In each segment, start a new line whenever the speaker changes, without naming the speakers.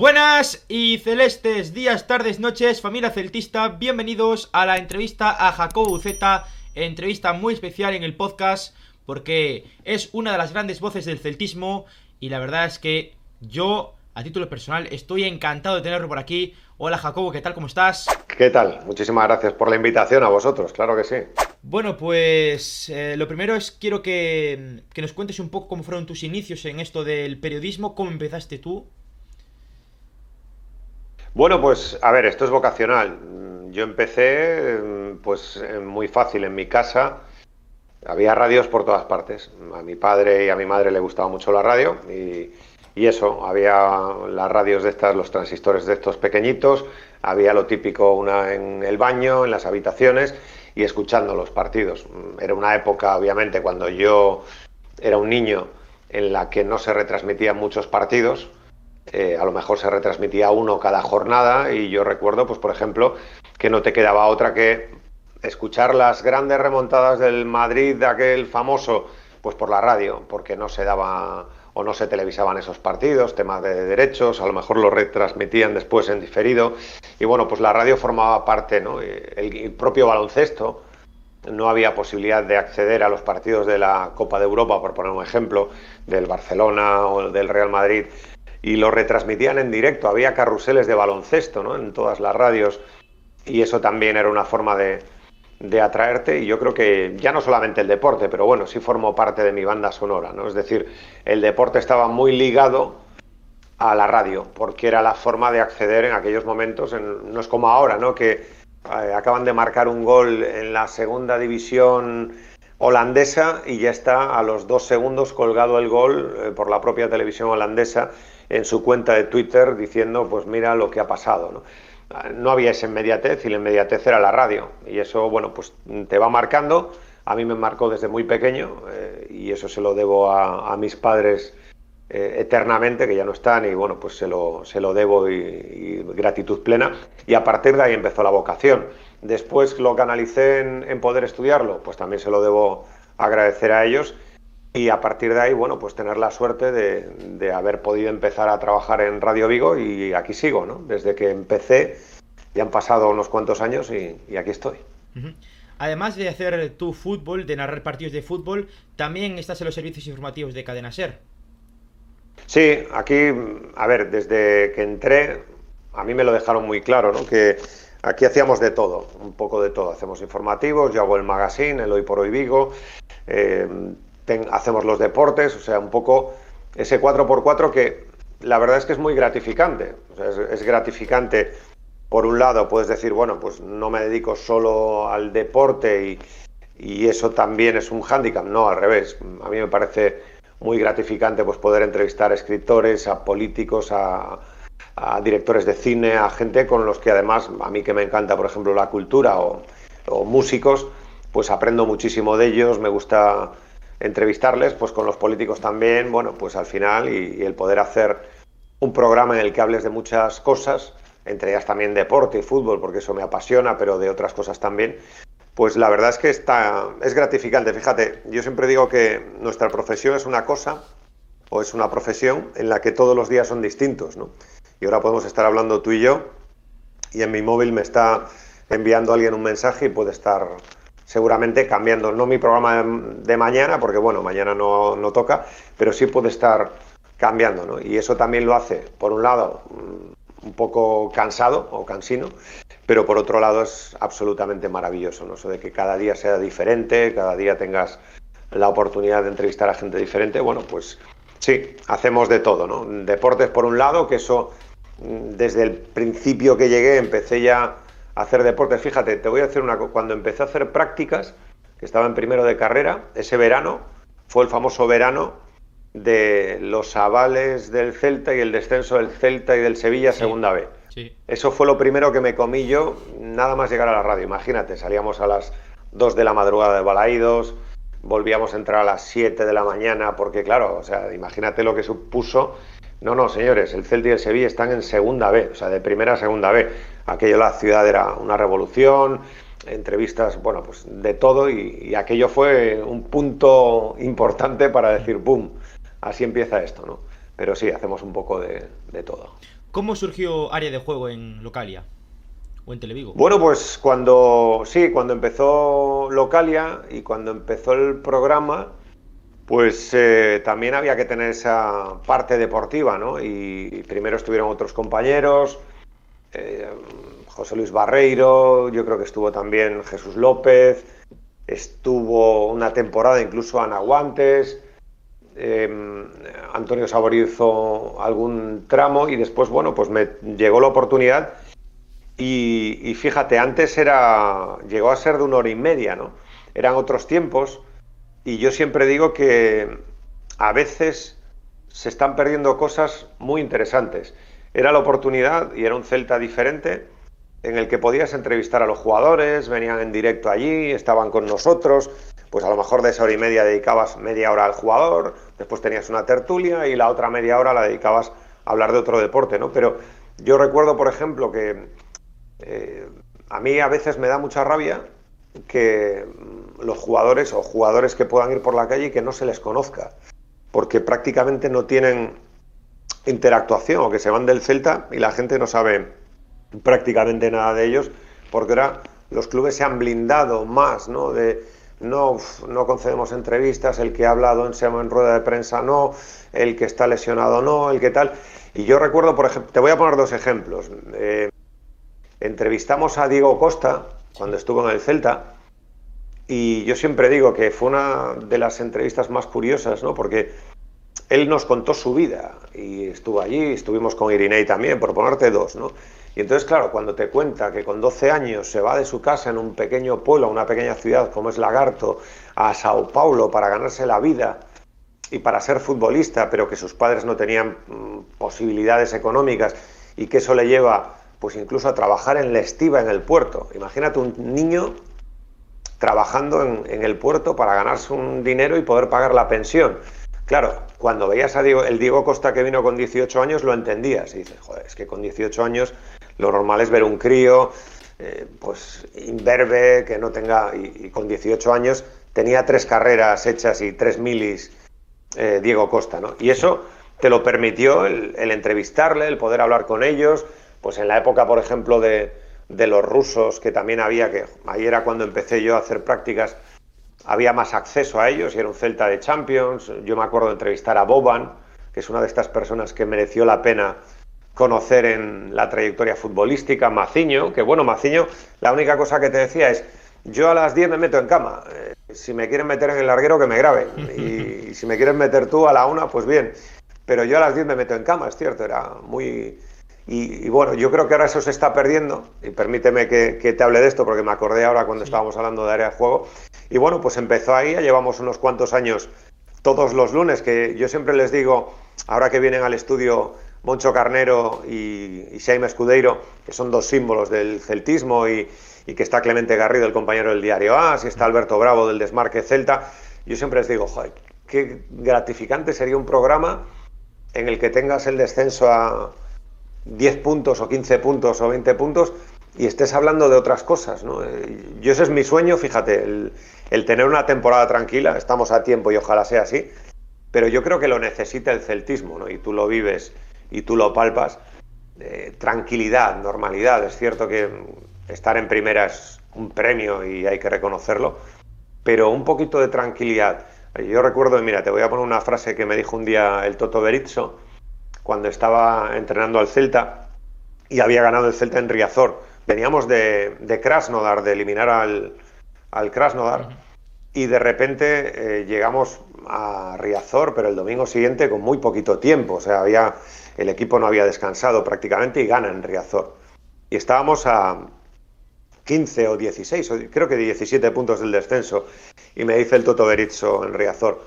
Buenas y celestes días, tardes, noches, familia celtista, bienvenidos a la entrevista a Jacobo Uceta, entrevista muy especial en el podcast porque es una de las grandes voces del celtismo y la verdad es que yo, a título personal, estoy encantado de tenerlo por aquí. Hola Jacobo, ¿qué tal? ¿Cómo estás?
¿Qué tal? Muchísimas gracias por la invitación a vosotros, claro que sí.
Bueno, pues eh, lo primero es quiero que, que nos cuentes un poco cómo fueron tus inicios en esto del periodismo, cómo empezaste tú.
Bueno, pues a ver, esto es vocacional. Yo empecé pues muy fácil en mi casa. Había radios por todas partes. A mi padre y a mi madre le gustaba mucho la radio y, y eso, había las radios de estas, los transistores de estos pequeñitos, había lo típico una en el baño, en las habitaciones y escuchando los partidos. Era una época, obviamente, cuando yo era un niño en la que no se retransmitían muchos partidos, eh, a lo mejor se retransmitía uno cada jornada y yo recuerdo, pues por ejemplo, que no te quedaba otra que escuchar las grandes remontadas del Madrid, de aquel famoso, pues por la radio, porque no se daba o no se televisaban esos partidos, temas de derechos, a lo mejor lo retransmitían después en diferido y bueno, pues la radio formaba parte, ¿no? el propio baloncesto, no había posibilidad de acceder a los partidos de la Copa de Europa, por poner un ejemplo, del Barcelona o del Real Madrid, y lo retransmitían en directo. Había carruseles de baloncesto ¿no? en todas las radios y eso también era una forma de, de, atraerte y yo creo que ya no solamente el deporte, pero bueno, sí formó parte de mi banda sonora. ¿no? Es decir, el deporte estaba muy ligado a la radio porque era la forma de acceder en aquellos momentos. no es como ahora, ¿no? que eh, acaban de marcar un gol en la segunda división holandesa y ya está a los dos segundos colgado el gol eh, por la propia televisión holandesa en su cuenta de Twitter diciendo, pues mira lo que ha pasado. ¿no? no había esa inmediatez y la inmediatez era la radio. Y eso, bueno, pues te va marcando. A mí me marcó desde muy pequeño eh, y eso se lo debo a, mis padres eh, eternamente, que ya no están, y bueno, pues se lo, se lo debo y, gratitud plena. Y a partir de ahí empezó la vocación. Después lo canalicé en, en poder estudiarlo, pues también se lo debo agradecer a ellos y a partir de ahí, bueno, pues tener la suerte de, haber podido empezar a trabajar en Radio Vigo y aquí sigo, ¿no? Desde que empecé, ya han pasado unos cuantos años y, aquí estoy.
Además de hacer tu fútbol, de narrar partidos de fútbol, también estás en los servicios informativos de Cadena Ser.
Sí, aquí, a ver, desde que entré, a mí me lo dejaron muy claro, ¿no? Que aquí hacíamos de todo, un poco de todo. Hacemos informativos, yo hago el magazine, el Hoy por Hoy Vigo. Eh, hacemos los deportes, o sea, un poco ese 4x4 que la verdad es que es muy gratificante. es, gratificante, por un lado, puedes decir, bueno, pues no me dedico solo al deporte y, y eso también es un hándicap. No, al revés. A mí me parece muy gratificante pues poder entrevistar a escritores, a políticos, a, directores de cine, a gente con los que además, a mí que me encanta, por ejemplo, la cultura o músicos, pues aprendo muchísimo de ellos, me gusta entrevistarles, pues con los políticos también, bueno, pues al final y, el poder hacer un programa en el que hables de muchas cosas, entre ellas también deporte y fútbol, porque eso me apasiona, pero de otras cosas también, pues la verdad es que está, es gratificante. Fíjate, yo siempre digo que nuestra profesión es una cosa o es una profesión en la que todos los días son distintos, ¿no? Y ahora podemos estar hablando tú y yo y en mi móvil me está enviando alguien un mensaje y puede estar seguramente cambiando, no mi programa de, mañana, porque bueno, mañana no, no, toca, pero sí puede estar cambiando, ¿no? Y eso también lo hace, por un lado, mm, un poco cansado o cansino, pero por otro lado es absolutamente maravilloso, ¿no? Eso de que cada día sea diferente, cada día tengas la oportunidad de entrevistar a gente diferente, bueno, pues sí, hacemos de todo, ¿no? Deportes por un lado, que eso mm, desde el principio que llegué empecé ya hacer deporte. Fíjate, te voy a decir una cosa. Cuando empecé a hacer prácticas, que estaba en primero de carrera, ese verano fue el famoso verano de los avales del Celta y el descenso del Celta y del Sevilla segunda B. Eso fue lo primero que me comí yo, nada más llegar a la radio. Imagínate, salíamos a las 2 de la madrugada de Balaídos, volvíamos a entrar a las 7 de la mañana, porque claro, o sea, imagínate lo que supuso. No, no, señores, el Celta y el Sevilla están en segunda B, o sea, de primera a segunda B aquello la ciudad era una revolución, entrevistas, bueno, pues de todo y, aquello fue un punto importante para decir, ¡boom! Así empieza esto, ¿no? Pero sí, hacemos un poco de, todo.
¿Cómo surgió área de juego en Localia? ¿O en Televigo?
Bueno, pues cuando, sí, cuando empezó Localia y cuando empezó el programa, pues eh, también había que tener esa parte deportiva, ¿no? Y primero estuvieron otros compañeros, eh, José Luis Barreiro, yo creo que estuvo también Jesús López, estuvo una temporada incluso Ana Guantes, em, Antonio Saborío hizo algún tramo y después, bueno, pues me llegó la oportunidad y, fíjate, antes era, llegó a ser de una hora y media, ¿no? Eran otros tiempos y yo siempre digo que a veces se están perdiendo cosas muy interesantes. Era la oportunidad y era un Celta diferente en el que podías entrevistar a los jugadores, venían en directo allí, estaban con nosotros, pues a lo mejor de esa hora y media dedicabas media hora al jugador, después tenías una tertulia y la otra media hora la dedicabas a hablar de otro deporte, ¿no? Pero yo recuerdo, por ejemplo, que eh, a mí a veces me da mucha rabia que los jugadores o jugadores que puedan ir por la calle y que no se les conozca, porque prácticamente no tienen interactuación o que se van del Celta y la gente no sabe prácticamente nada de ellos, porque ahora los clubes se han blindado más, ¿no? De no, no concedemos entrevistas, el que ha hablado en, en rueda de prensa no, el que está lesionado no, el que tal. Y yo recuerdo, por ejemplo, te voy a poner dos ejemplos. Eh, entrevistamos a Diego Costa cuando estuvo en el Celta y yo siempre digo que fue una de las entrevistas más curiosas, ¿no? Porque él nos contó su vida y estuvo allí, estuvimos con Irinei también, por ponerte dos, ¿no? Y entonces, claro, cuando te cuenta que con 12 años se va de su casa en un pequeño pueblo, una pequeña ciudad como es Lagarto, a Sao Paulo para ganarse la vida y para ser futbolista, pero que sus padres no tenían mm, posibilidades económicas y que eso le lleva pues incluso a trabajar en la estiva en el puerto. Imagínate un niño trabajando en, el puerto para ganarse un dinero y poder pagar la pensión. Claro, cuando veías a Diego, el Diego Costa que vino con 18 años, lo entendías. Y dices, joder, es que con 18 años lo normal es ver un crío, eh, pues imberbe, que no tenga, y, con 18 años tenía tres carreras hechas y tres milis eh, Diego Costa, ¿no? Y eso te lo permitió el, entrevistarle, el poder hablar con ellos, pues en la época, por ejemplo, de, de los rusos, que también había, que ahí era cuando empecé yo a hacer prácticas, había más acceso a ellos y era un Celta de Champions. Yo me acuerdo de entrevistar a Boban, que es una de estas personas que mereció la pena conocer en la trayectoria futbolística, Maciño, que bueno, Maciño, la única cosa que te decía es, yo a las 10 me meto en cama, eh, si me quieren meter en el larguero que me grabe, y, si me quieres meter tú a la una, pues bien, pero yo a las 10 me meto en cama, es cierto, era muy... Y, bueno, yo creo que ahora eso se está perdiendo, y permíteme que, que, te hable de esto porque me acordé ahora cuando estábamos hablando de área de juego, y bueno, pues empezó ahí, ya llevamos unos cuantos años todos los lunes, que yo siempre les digo, ahora que vienen al estudio Moncho Carnero y, y Escudeiro, que son dos símbolos del celtismo, y, que está Clemente Garrido, el compañero del diario AS, y está Alberto Bravo del Desmarque Celta. Yo siempre les digo, joder, qué gratificante sería un programa en el que tengas el descenso a 10 puntos o 15 puntos o 20 puntos y estés hablando de otras cosas. ¿no? Eh, yo ese es mi sueño, fíjate, el, tener una temporada tranquila, estamos a tiempo y ojalá sea así, pero yo creo que lo necesita el celtismo, ¿no? y tú lo vives y tú lo palpas, eh, tranquilidad, normalidad. Es cierto que estar en primera es un premio y hay que reconocerlo, pero un poquito de tranquilidad. Yo recuerdo, mira, te voy a poner una frase que me dijo un día el Toto Berizzo cuando estaba entrenando al Celta y había ganado el Celta en Riazor. Veníamos de, de Krasnodar, de eliminar al, al Krasnodar, y de repente eh, llegamos a Riazor, pero el domingo siguiente con muy poquito tiempo. O sea, había el equipo no había descansado prácticamente y gana en Riazor. Y estábamos a 15 o 16, creo que 17 puntos del descenso. Y me dice el Toto Berizzo en Riazor,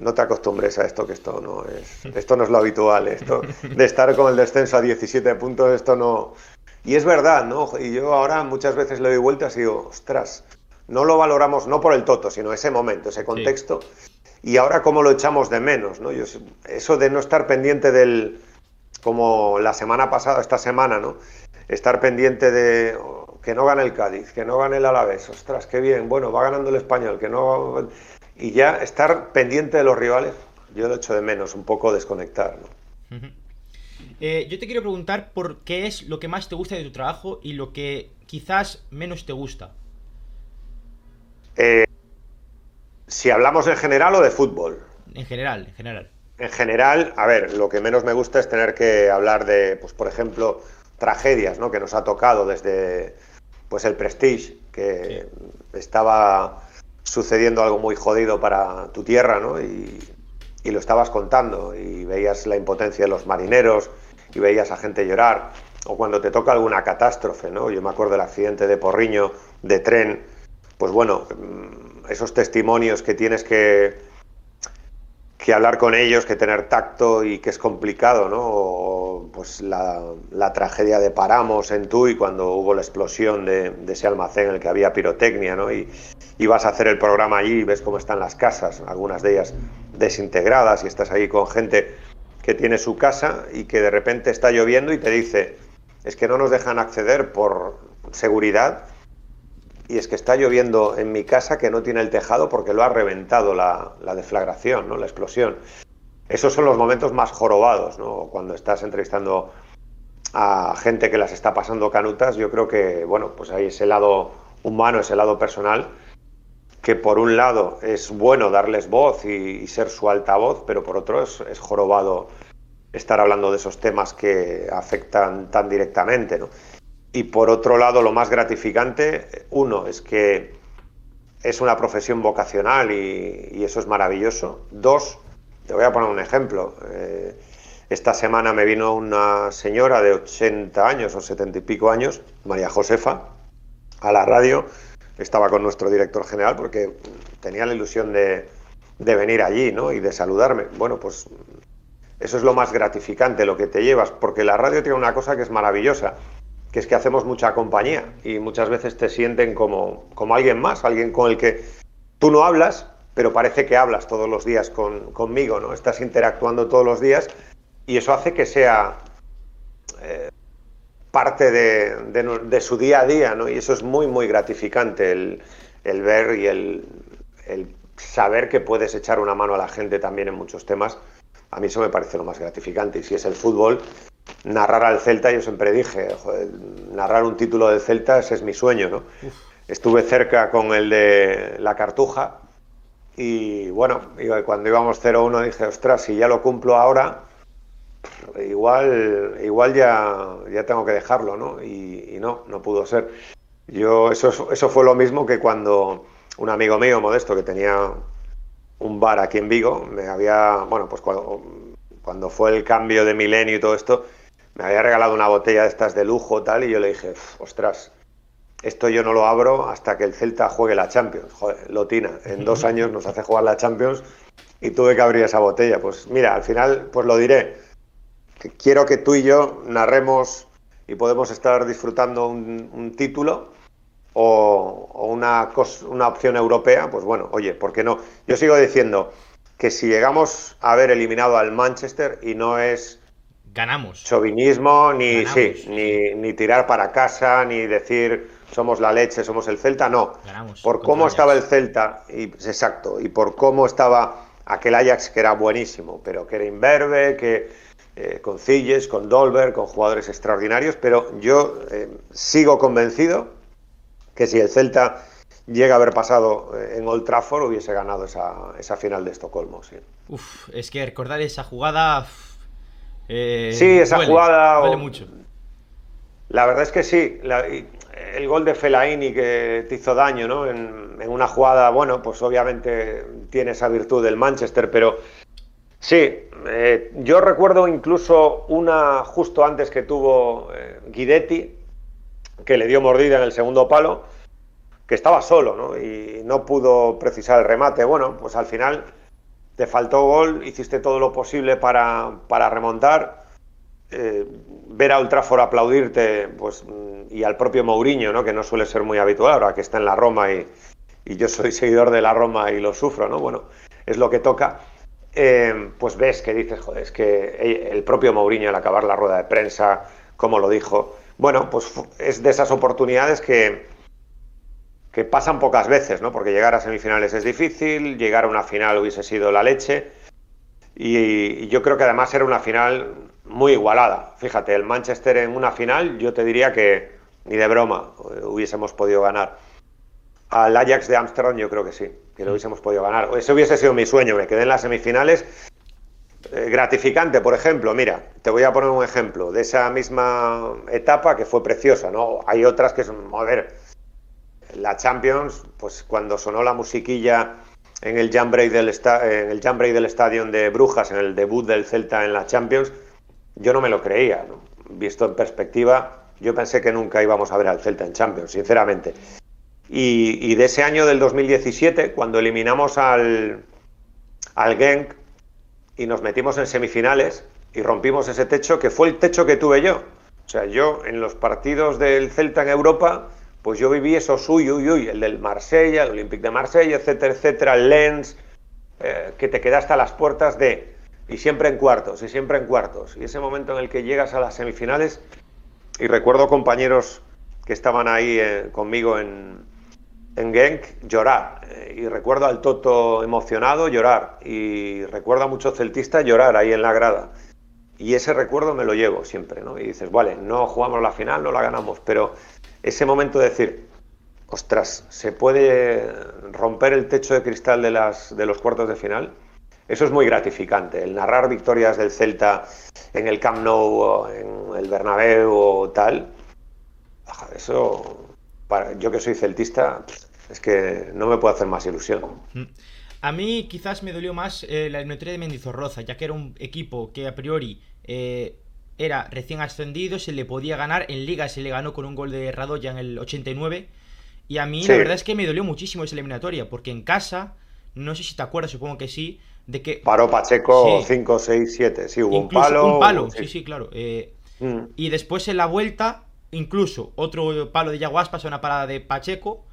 no te acostumbres a esto, que esto no es, esto no es lo habitual, esto de estar con el descenso a 17 puntos, esto no... Y es verdad, ¿no? Y yo ahora muchas veces le doy vueltas y digo, ostras, no lo valoramos no por el Toto, sino ese momento, ese contexto. Y ahora cómo lo echamos de menos, ¿no? Yo, eso de no estar pendiente del, como la semana pasada, esta semana, ¿no? Estar pendiente de que no gane el Cádiz, que no gane el Alavés, ostras, qué bien, bueno, va ganando el Español, que no... Y ya estar pendiente de los rivales, yo lo echo de menos, un poco desconectar, ¿no?
Eh, yo te quiero preguntar por qué es lo que más te gusta de tu trabajo y lo que quizás menos te gusta.
Eh, si hablamos en general o de fútbol.
En general, en general.
En general, a ver, lo que menos me gusta es tener que hablar de, pues, por ejemplo, tragedias, ¿no? Que nos ha tocado desde, pues, el Prestige, que estaba sucediendo algo muy jodido para tu tierra, ¿no? Y, lo estabas contando y veías la impotencia de los marineros y veías a gente llorar. O cuando te toca alguna catástrofe, ¿no? Yo me acuerdo del accidente de Porriño, de tren. Pues bueno, mm, esos testimonios que tienes que, que hablar con ellos, que tener tacto y que es complicado, ¿no? O, pues la, la, tragedia de Paramos en Tui cuando hubo la explosión de, ese almacén en el que había pirotecnia, ¿no? Y, vas a hacer el programa allí y ves cómo están las casas, algunas de ellas desintegradas y estás ahí con gente que tiene su casa y que de repente está lloviendo y te dice, es que no nos dejan acceder por seguridad y es que está lloviendo en mi casa que no tiene el tejado porque lo ha reventado la, la deflagración, ¿no? la explosión. Esos son los momentos más jorobados, ¿no? Cuando estás entrevistando a gente que las está pasando canutas, yo creo que, bueno, pues hay ese lado humano, ese lado personal, que por un lado es bueno darles voz y, ser su altavoz, pero por otro es, jorobado estar hablando de esos temas que afectan tan directamente, ¿no? Y por otro lado, lo más gratificante, uno, es que es una profesión vocacional y, y eso es maravilloso. Dos, te voy a poner un ejemplo. Eh, esta semana me vino una señora de 80 años o 70 y pico años, María Josefa, a la radio. Estaba con nuestro director general porque tenía la ilusión de, de venir allí ¿no? y de saludarme. Bueno, pues eso es lo más gratificante, lo que te llevas, porque la radio tiene una cosa que es maravillosa que es que hacemos mucha compañía y muchas veces te sienten como, como alguien más, alguien con el que tú no hablas, pero parece que hablas todos los días con, conmigo, ¿no? Estás interactuando todos los días y eso hace que sea eh, parte de, de, de, su día a día, ¿no? Y eso es muy, muy gratificante, el, el ver y el, el, saber que puedes echar una mano a la gente también en muchos temas. A mí eso me parece lo más gratificante. Y si es el fútbol, narrar al Celta, yo siempre dije, joder, narrar un título del Celta, ese es mi sueño, ¿no? Uf. Estuve cerca con el de la Cartuja y bueno, cuando íbamos 0-1 dije, ostras, si ya lo cumplo ahora, igual, igual ya, ya tengo que dejarlo, ¿no? Y, y no, no pudo ser. Yo, eso, eso fue lo mismo que cuando un amigo mío, Modesto, que tenía un bar aquí en Vigo, me había, bueno, pues cuando, cuando fue el cambio de milenio y todo esto, me había regalado una botella de estas de lujo tal y yo le dije, ostras, esto yo no lo abro hasta que el Celta juegue la Champions. Joder, Lotina, en dos años nos hace jugar la Champions y tuve que abrir esa botella. Pues mira, al final pues lo diré. Que quiero que tú y yo narremos y podemos estar disfrutando un, un título o, o una, una opción europea, pues bueno, oye, ¿por qué no? Yo sigo diciendo que si llegamos a haber eliminado al Manchester y no es
ganamos.
Chauvinismo, ni, ganamos. Sí, ni, ni, tirar para casa, ni decir somos la leche, somos el Celta, no.
Ganamos,
por cómo estaba el Celta, y, exacto, y por cómo estaba aquel Ajax que era buenísimo, pero que era imberbe, que eh, con Cilles, con Dolber, con jugadores extraordinarios, pero yo eh, sigo convencido que si el Celta llega a haber pasado eh, en Old Trafford hubiese ganado esa, esa final de Estocolmo. Sí.
Uf, es que recordar esa jugada
eh, sí, esa
duele,
jugada.
Duele mucho.
La verdad es que sí. La, el gol de Fellaini que te hizo daño, ¿no? En, en, una jugada, bueno, pues obviamente tiene esa virtud del Manchester, pero sí. Eh, yo recuerdo incluso una justo antes que tuvo eh, Guidetti, que le dio mordida en el segundo palo, que estaba solo, ¿no? Y no pudo precisar el remate. Bueno, pues al final te faltó gol, hiciste todo lo posible para, para remontar. Eh, ver a Ultrafor aplaudirte, pues, y al propio Mourinho, ¿no? que no suele ser muy habitual ahora que está en la Roma y, y yo soy seguidor de la Roma y lo sufro, ¿no? Bueno, es lo que toca. Eh, pues ves que dices, joder, es que el propio Mourinho al acabar la rueda de prensa, como lo dijo, bueno, pues es de esas oportunidades que, que pasan pocas veces, ¿no? Porque llegar a semifinales es difícil, llegar a una final hubiese sido la leche. Y, y, yo creo que además era una final muy igualada. Fíjate, el Manchester en una final, yo te diría que ni de broma hubiésemos podido ganar. Al Ajax de Ámsterdam yo creo que sí, que lo hubiésemos podido ganar. Ese hubiese sido mi sueño, me quedé en las semifinales. Eh, gratificante, por ejemplo, mira, te voy a poner un ejemplo de esa misma etapa que fue preciosa, ¿no? Hay otras que son, a ver, la Champions, pues cuando sonó la musiquilla en el jam break del, en el jam del estadio de Brujas, en el debut del Celta en la Champions, yo no me lo creía. Visto en perspectiva, yo pensé que nunca íbamos a ver al Celta en Champions, sinceramente. Y, de ese año del 2017, cuando eliminamos al, al Genk y nos metimos en semifinales y rompimos ese techo, que fue el techo que tuve yo. O sea, yo en los partidos del Celta en Europa pues yo viví eso, uy, uy, uy, el del Marsella, el Olympique de Marsella, etcétera, etcétera, el Lens, eh, que te quedaste a las puertas de, y siempre en cuartos, y siempre en cuartos. Y ese momento en el que llegas a las semifinales, y recuerdo compañeros que estaban ahí eh, conmigo en, en Genk llorar, eh, y recuerdo al Toto emocionado llorar, y recuerdo a muchos celtistas llorar ahí en la grada. Y ese recuerdo me lo llevo siempre, ¿no? Y dices, vale, no jugamos la final, no la ganamos, pero ese momento de decir, ostras, ¿se puede romper el techo de cristal de, las, de los cuartos de final? Eso es muy gratificante. El narrar victorias del Celta en el Camp Nou, en el Bernabéu o tal, eso, para, yo que soy celtista, es que no me puede hacer más ilusión. Mm.
A mí quizás me dolió más eh, la eliminatoria de Mendizorroza, ya que era un equipo que a priori eh, era recién ascendido, se le podía ganar, en liga se le ganó con un gol de Radoya en el 89, y a mí la verdad es que me dolió muchísimo esa eliminatoria, porque en casa, no sé si te acuerdas, supongo que sí, de que...
Paró Pacheco 5, 6, 7, sí, hubo un palo.
Un palo, sí, sí, claro. Eh, mm. Y después en la vuelta, incluso otro palo de Yaguas pasó una parada de Pacheco.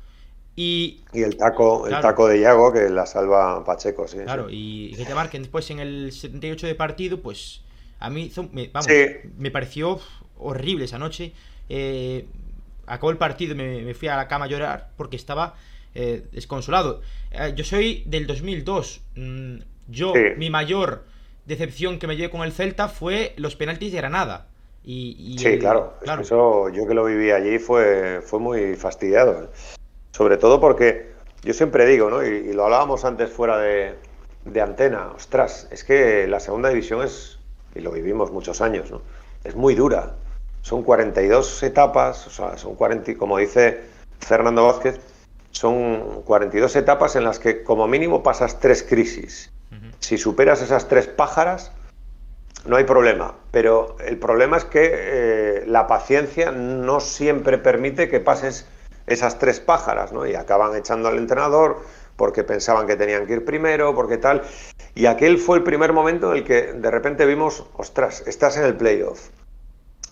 Y,
y el taco, el taco de Yago que la salva Pacheco, sí.
Claro, y que te marquen después en el 78 de partido, pues a mí me, vamos, me pareció horrible esa noche. Eh, acabó el partido y me, fui a la cama a llorar porque estaba eh, desconsolado. Eh, yo soy del 2002. Mm, yo, mi mayor decepción que me llevé con el Celta fue los penaltis de Granada. Y,
sí, claro. Eso yo que lo viví allí fue, fue muy fastidiado. Sobre todo porque yo siempre digo, ¿no? Y, lo hablábamos antes fuera de, de antena. Ostras, es que la segunda división es y lo vivimos muchos años, ¿no? Es muy dura. Son 42 etapas, o sea, son 40, como dice Fernando Vázquez, son 42 etapas en las que como mínimo pasas tres crisis. Si superas esas tres pájaras, no hay problema. Pero el problema es que eh, la paciencia no siempre permite que pases esas tres pájaras, ¿no? Y acaban echando al entrenador, porque pensaban que tenían que ir primero, porque tal. Y aquel fue el primer momento en el que de repente vimos, ostras, estás en el playoff,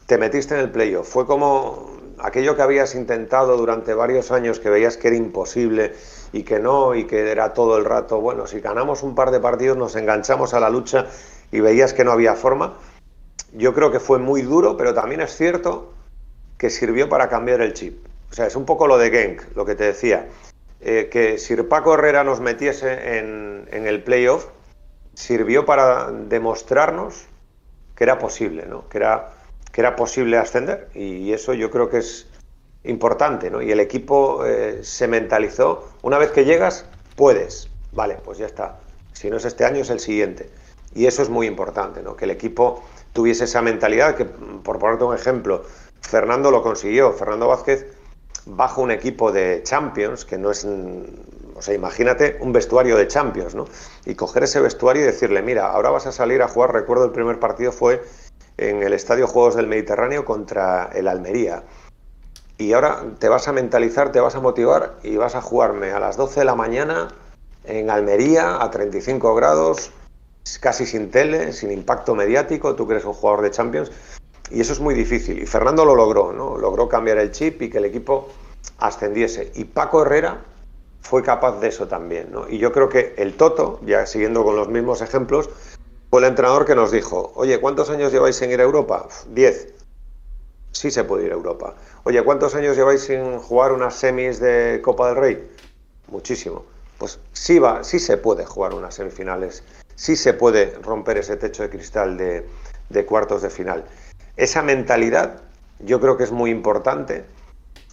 te metiste en el playoff. Fue como aquello que habías intentado durante varios años, que veías que era imposible y que no, y que era todo el rato, bueno, si ganamos un par de partidos nos enganchamos a la lucha y veías que no había forma. Yo creo que fue muy duro, pero también es cierto que sirvió para cambiar el chip. O sea, es un poco lo de Genk, lo que te decía. Eh, que Sir Paco Herrera nos metiese en, el playoff sirvió para demostrarnos que era posible, ¿no? que, era, que era posible ascender. Y eso yo creo que es importante. ¿no? Y el equipo eh, se mentalizó, una vez que llegas, puedes. Vale, pues ya está. Si no es este año, es el siguiente. Y eso es muy importante, ¿no? que el equipo tuviese esa mentalidad, que por ponerte un ejemplo, Fernando lo consiguió. Fernando Vázquez bajo un equipo de Champions, que no es, o sea, imagínate un vestuario de Champions, ¿no? Y coger ese vestuario y decirle, mira, ahora vas a salir a jugar, recuerdo el primer partido fue en el Estadio Juegos del Mediterráneo contra el Almería. Y ahora te vas a mentalizar, te vas a motivar y vas a jugarme a las 12 de la mañana en Almería a 35 grados, casi sin tele, sin impacto mediático, tú que eres un jugador de Champions, y eso es muy difícil. Y Fernando lo logró, ¿no? Logró cambiar el chip y que el equipo ascendiese. Y Paco Herrera fue capaz de eso también, ¿no? Y yo creo que el Toto, ya siguiendo con los mismos ejemplos, fue el entrenador que nos dijo, oye, ¿cuántos años lleváis sin ir a Europa? Diez. Sí se puede ir a Europa. Oye, ¿cuántos años lleváis sin jugar unas semis de Copa del Rey? Muchísimo. Pues sí va, sí se puede jugar unas semifinales, sí se puede romper ese techo de cristal de, de cuartos de final. Esa mentalidad yo creo que es muy importante,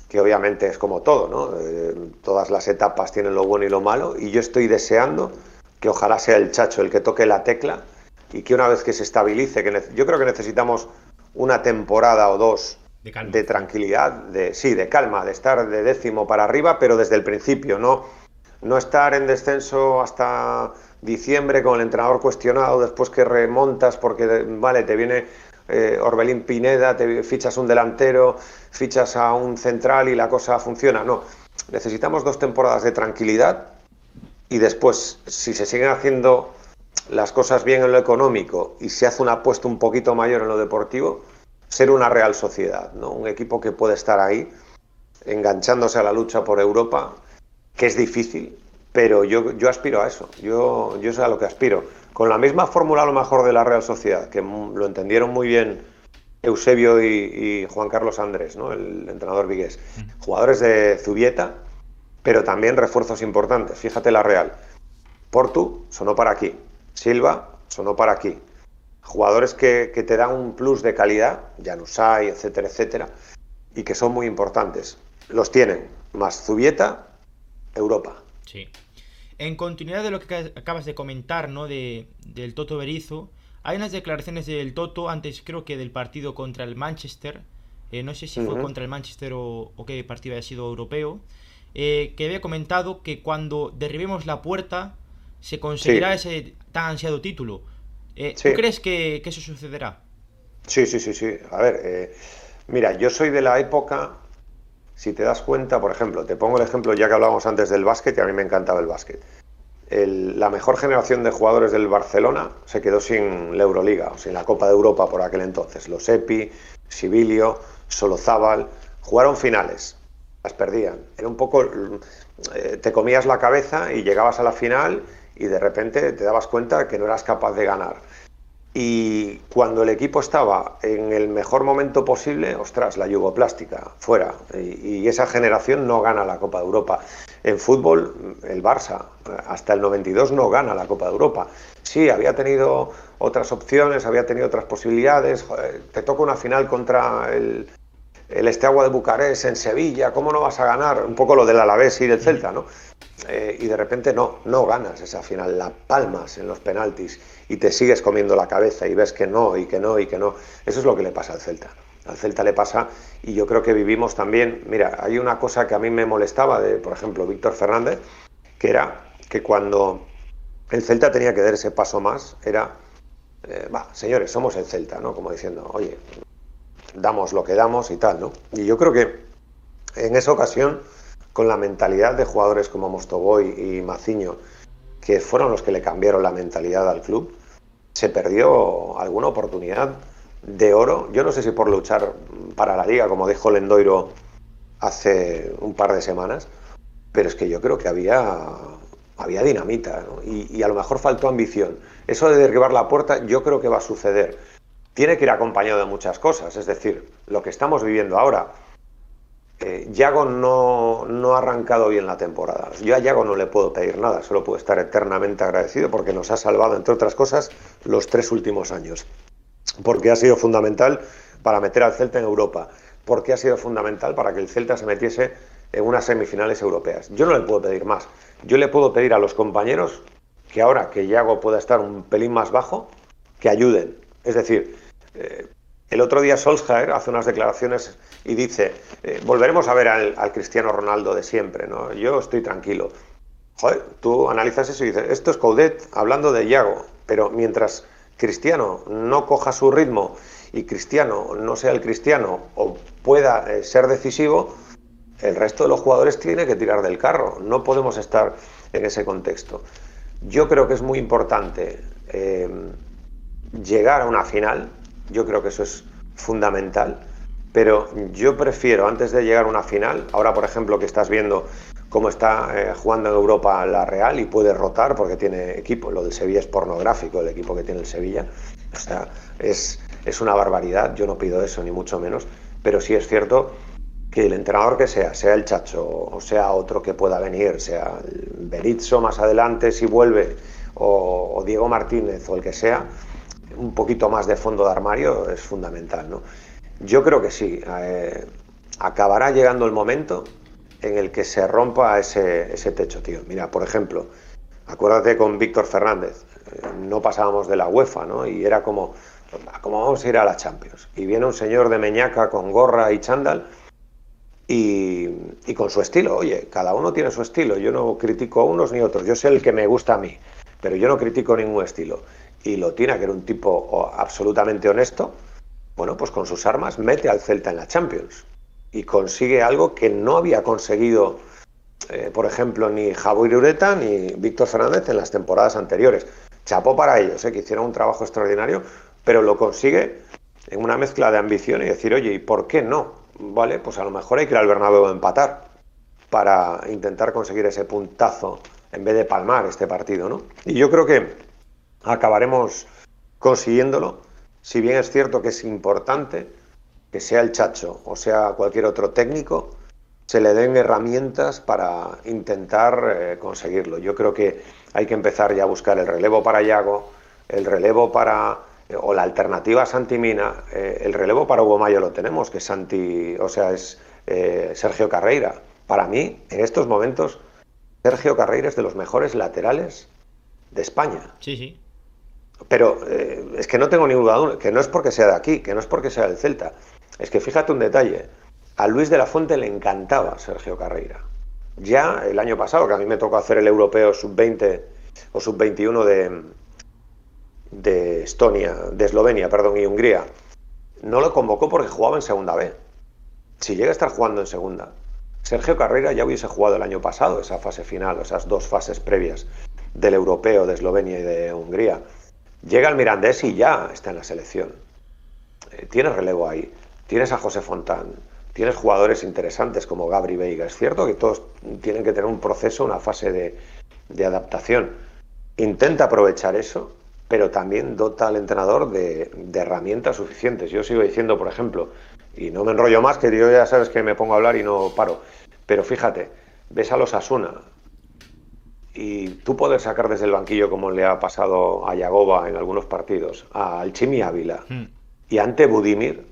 que obviamente es como todo, ¿no? Eh, todas las etapas tienen lo bueno y lo malo, y yo estoy deseando que ojalá sea el Chacho el que toque la tecla y que una vez que se estabilice, que yo creo que necesitamos una temporada o dos de, tranquilidad, de sí, de calma, de estar de décimo para arriba, pero desde el principio, no, no estar en descenso hasta diciembre con el entrenador cuestionado, después que remontas porque, vale, te viene eh, Orbelín Pineda, te fichas un delantero, fichas a un central y la cosa funciona. No, necesitamos dos temporadas de tranquilidad y después, si se siguen haciendo las cosas bien en lo económico y se hace una apuesta un poquito mayor en lo deportivo, ser una Real Sociedad, ¿no? Un equipo que puede estar ahí enganchándose a la lucha por Europa, que es difícil, pero yo, yo aspiro a eso, yo, yo sé a lo que aspiro. Con la misma fórmula a lo mejor de la Real Sociedad, que lo entendieron muy bien Eusebio y, Juan Carlos Andrés, ¿no? el entrenador vigués. Jugadores de Zubieta, pero también refuerzos importantes. Fíjate la Real. Portu sonó para aquí. Silva sonó para aquí. Jugadores que, te dan un plus de calidad, Janusay, etcétera, etcétera, y que son muy importantes. Los tienen, más Zubieta, Europa.
Sí. En continuidad de lo que acabas de comentar, ¿no? De, del Toto Berizo, hay unas declaraciones del Toto antes creo que del partido contra el Manchester, eh, no sé si fue contra el Manchester o, qué partido haya sido europeo, eh, que había comentado que cuando derribemos la puerta se conseguirá ese tan ansiado título. Eh, ¿Tú crees que, eso sucederá?
Sí, sí, sí, sí. A ver, mira, yo soy de la época si te das cuenta, por ejemplo, te pongo el ejemplo ya que hablábamos antes del básquet y a mí me encantaba el básquet. la mejor generación de jugadores del Barcelona se quedó sin la Euroliga, o sin la Copa de Europa por aquel entonces. Los Epi, Sibilio, Solozábal, jugaron finales, las perdían. Era un poco, eh, te comías la cabeza y llegabas a la final y de repente te dabas cuenta que no eras capaz de ganar. Y cuando el equipo estaba en el mejor momento posible, ostras, la yugoplástica, fuera. Y, esa generación no gana la Copa de Europa. En fútbol, el Barça, hasta el 92 no gana la Copa de Europa. Sí, había tenido otras opciones, había tenido otras posibilidades. te toca una final contra el, el Esteagua de Bucarest en Sevilla, ¿cómo no vas a ganar? Un poco lo del Alavés y del Celta, ¿no? Eh, y de repente no, no ganas esa final, la palmas en los penaltis y te sigues comiendo la cabeza y ves que no, y que no, y que no. Eso es lo que le pasa al Celta. Al Celta le pasa y yo creo que vivimos también, mira, hay una cosa que a mí me molestaba de, por ejemplo, Víctor Fernández, que era que cuando el Celta tenía que dar ese paso más, era, eh, va, señores, somos el Celta, ¿no? Como diciendo, oye, damos lo que damos y tal, ¿no? Y yo creo que en esa ocasión, con la mentalidad de jugadores como Mostoboy y Maciño, que fueron los que le cambiaron la mentalidad al club, se perdió alguna oportunidad de oro. Yo no sé si por luchar para la liga, como dijo Lendoiro hace un par de semanas, pero es que yo creo que había, había dinamita y, y, a lo mejor faltó ambición. Eso de derribar la puerta yo creo que va a suceder tiene que ir acompañado de muchas cosas. Es decir, lo que estamos viviendo ahora. Eh, Yago no, ha arrancado bien la temporada. Yo a Yago no le puedo pedir nada, solo puedo estar eternamente agradecido porque nos ha salvado, entre otras cosas, los tres últimos años. Porque ha sido fundamental para meter al Celta en Europa. Porque ha sido fundamental para que el Celta se metiese en unas semifinales europeas. Yo no le puedo pedir más. Yo le puedo pedir a los compañeros que ahora que Yago pueda estar un pelín más bajo, que ayuden. Es decir, eh, el otro día Solskjaer hace unas declaraciones y dice, eh, volveremos a ver al, Cristiano Ronaldo de siempre, ¿no? Yo estoy tranquilo. Joder, tú analizas eso y dices, esto es Coudet hablando de Iago, pero mientras Cristiano no coja su ritmo y Cristiano no sea el Cristiano o pueda eh, ser decisivo, el resto de los jugadores tiene que tirar del carro. No podemos estar en ese contexto. Yo creo que es muy importante llegar a una final, yo creo que eso es fundamental, pero yo prefiero, antes de llegar a una final, ahora por ejemplo que estás viendo cómo está eh, jugando en Europa la Real y puede rotar porque tiene equipo, lo del Sevilla es pornográfico, el equipo que tiene el Sevilla, o sea, es, es una barbaridad, yo no pido eso ni mucho menos, pero sí es cierto que el entrenador que sea, sea el Chacho o sea otro que pueda venir, sea Berizzo más adelante si vuelve o Diego Martínez o el que sea, un poquito más de fondo de armario es fundamental, ¿no? Yo creo que sí. Eh, acabará llegando el momento en el que se rompa ese, ese techo, tío. Mira, por ejemplo, acuérdate con Víctor Fernández, eh, no pasábamos de la UEFA, ¿no? Y era como, como vamos a ir a la Champions. Y viene un señor de Meñaca con gorra y chándal y, y, con su estilo. Oye, cada uno tiene su estilo. Yo no critico a unos ni otros. Yo sé el que me gusta a mí, pero yo no critico ningún estilo. Y lo tiene, que era un tipo absolutamente honesto, bueno, pues con sus armas mete al Celta en la Champions y consigue algo que no había conseguido, eh, por ejemplo, ni Javier Ureta ni Víctor Fernández en las temporadas anteriores. Chapó para ellos, eh, que hicieron un trabajo extraordinario, pero lo consigue en una mezcla de ambición y decir, oye, ¿y por qué no? Vale, pues a lo mejor hay que ir al Bernabéu a empatar para intentar conseguir ese puntazo en vez de palmar este partido, ¿no? Y yo creo que acabaremos consiguiéndolo, si bien es cierto que es importante que sea el Chacho o sea cualquier otro técnico, se le den herramientas para intentar eh, conseguirlo. Yo creo que hay que empezar ya a buscar el relevo para Yago, el relevo para eh, o la alternativa a Santi Mina, eh, el relevo para Hugo Mayo lo tenemos, que es Santi, o sea, es Sergio Carreira. Para mí, en estos momentos, Sergio Carreira es de los mejores laterales de España.
Sí, sí.
Pero es que no tengo ninguna duda, que no es porque sea de aquí, que no es porque sea del Celta, es que fíjate un detalle, a Luis de la Fuente le encantaba Sergio Carreira. Ya el año pasado, que a mí me tocó hacer el europeo sub-20 o sub-21 de, de Estonia, de Eslovenia, perdón, y Hungría, no lo convocó porque jugaba en segunda B. Si llega a estar jugando en segunda, Sergio Carreira ya hubiese jugado el año pasado esa fase final, esas dos fases previas del europeo de Eslovenia y de Hungría. Llega el Mirandés y ya está en la selección. Eh, tiene relevo ahí. Tienes a José Fontán, tienes jugadores interesantes como Gabri Veiga. Es cierto que todos tienen que tener un proceso, una fase de, adaptación. Intenta aprovechar eso, pero también dota al entrenador de, herramientas suficientes. Yo sigo diciendo, por ejemplo, y no me enrollo más, que yo ya sabes que me pongo a hablar y no paro, pero fíjate, ves a los Asuna y tú puedes sacar desde el banquillo, como le ha pasado a Yagoba en algunos partidos, al Chimi Ávila hmm. y ante Budimir,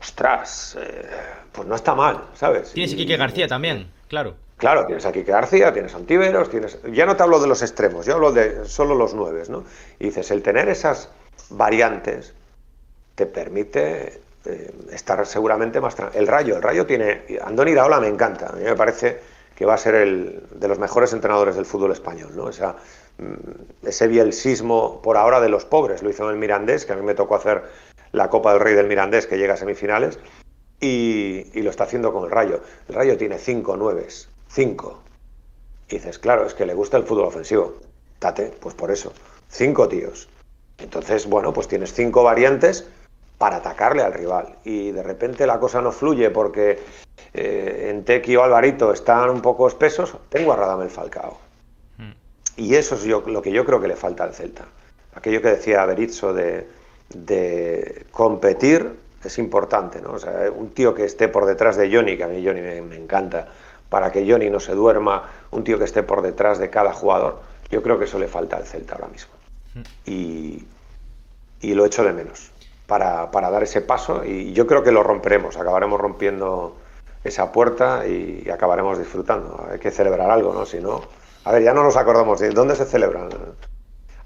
ostras, eh, pues no está mal, ¿sabes?
Tienes a Quique García también, claro.
Claro, tienes a Quique García, tienes a Antiveros, tienes... Ya no te hablo de los extremos, yo hablo de solo los nueve, ¿no? Y dices, el tener esas variantes te permite eh, estar seguramente más... El Rayo, el Rayo tiene... Andoni Iraola me encanta, a mí me parece que va a ser el de los mejores entrenadores del fútbol español, ¿no? Esa, mm, ese bielsismo por ahora de los pobres, lo hizo en el Mirandés, que a mí me tocó hacer la Copa del Rey del Mirandés, que llega a semifinales, y, lo está haciendo con el Rayo. El Rayo tiene cinco nueves, cinco. Y dices, claro, es que le gusta el fútbol ofensivo. Tate, pues por eso. Cinco tíos. Entonces, bueno, pues tienes cinco variantes para atacarle al rival. Y de repente la cosa no fluye porque eh, en Tequi o Alvarito están un poco espesos. Tengo a Radamel Falcao. Hmm. Y eso es lo que yo creo que le falta al Celta. Aquello que decía Berizzo de, de competir es importante, ¿no? O sea, un tío que esté por detrás de Johnny, que a mí Johnny me, encanta, para que Johnny no se duerma, un tío que esté por detrás de cada jugador, yo creo que eso le falta al Celta ahora mismo. Hmm. Y, y lo echo de menos para, para, dar ese paso y yo creo que lo romperemos, acabaremos rompiendo esa puerta y, acabaremos disfrutando. Hay que celebrar algo, ¿no? Si no, a ver, ya no nos acordamos de dónde se celebran.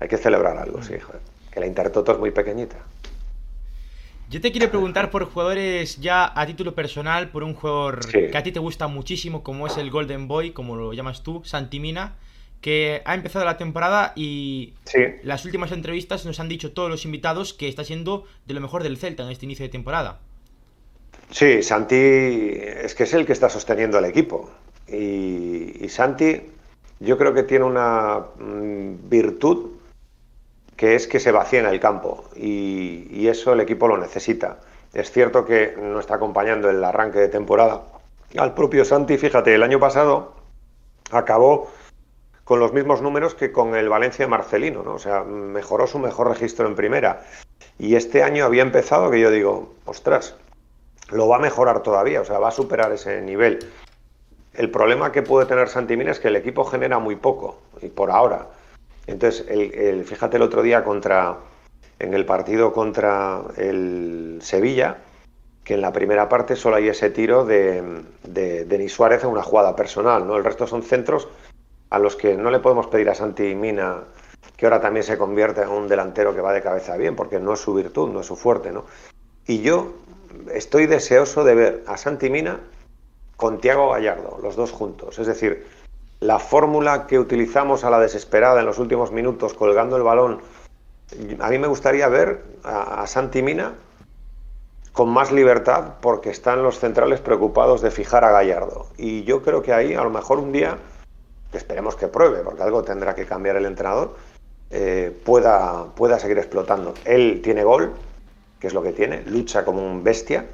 Hay que celebrar algo, sí, joder la Intertoto es muy pequeñita.
Yo te quiero preguntar por jugadores ya a título personal, por un jugador que a ti te gusta muchísimo, como es el Golden Boy, como lo llamas tú, Santimina, que ha empezado la temporada y las últimas entrevistas nos han dicho todos los invitados que está siendo de lo mejor del Celta en este inicio de temporada.
Sí, Santi es que es el que está sosteniendo al equipo. Y, y Santi yo creo que tiene una mm, virtud que es que se vacía en el campo y, eso el equipo lo necesita. Es cierto que no está acompañando el arranque de temporada al propio Santi. Fíjate, el año pasado acabó con los mismos números que con el Valencia Marcelino, ¿no? O sea, mejoró su mejor registro en primera. Y este año había empezado que yo digo, ostras, lo va a mejorar todavía, o sea, va a superar ese nivel. El problema que puede tener Santimina es que el equipo genera muy poco, y por ahora. Entonces, el, fíjate el otro día contra en el partido contra el Sevilla, que en la primera parte solo hay ese tiro de, de Denis Suárez en una jugada personal, ¿no? El resto son centros a los que no le podemos pedir a Santi Mina que ahora también se convierta en un delantero que va de cabeza bien, porque no es su virtud, no es su fuerte, ¿no? Y yo estoy deseoso de ver a Santi Mina con Tiago Gallardo, los dos juntos. Es decir, la fórmula que utilizamos a la desesperada en los últimos minutos colgando el balón, a mí me gustaría ver a, a Santi Mina con más libertad porque están los centrales preocupados de fijar a Gallardo. Y yo creo que ahí a lo mejor un día, esperemos que pruebe, porque algo tendrá que cambiar el entrenador, eh, pueda, pueda seguir explotando. Él tiene gol, que es lo que tiene, lucha como un bestia,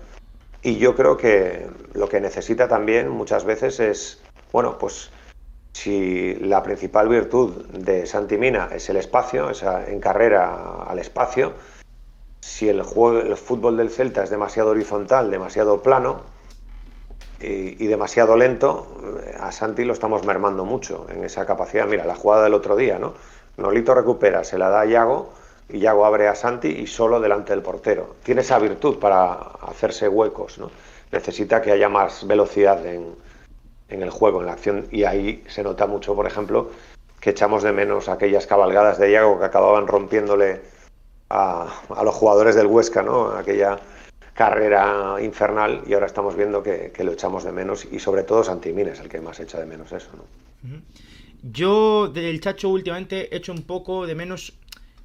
y yo creo que lo que necesita también muchas veces es, bueno, pues si la principal virtud de Santi Mina es el espacio, esa en carrera al espacio, si el, juego, el fútbol del Celta es demasiado horizontal, demasiado plano y, demasiado lento, a Santi lo estamos mermando mucho en esa capacidad. Mira, la jugada del otro día, ¿no? Nolito recupera, se la da a Yago y Yago abre a Santi y solo delante del portero. Tiene esa virtud para hacerse huecos, ¿no? Necesita que haya más velocidad en, en el juego, en la acción, y ahí se nota mucho, por ejemplo, que echamos de menos aquellas cabalgadas de Yago que acababan rompiéndole a, a los jugadores del Huesca, ¿no? Aquella carrera infernal y ahora estamos viendo que, que, lo echamos de menos y sobre todo Santimín es el que más echa de menos eso, ¿no?
Yo del Chacho últimamente he hecho un poco de menos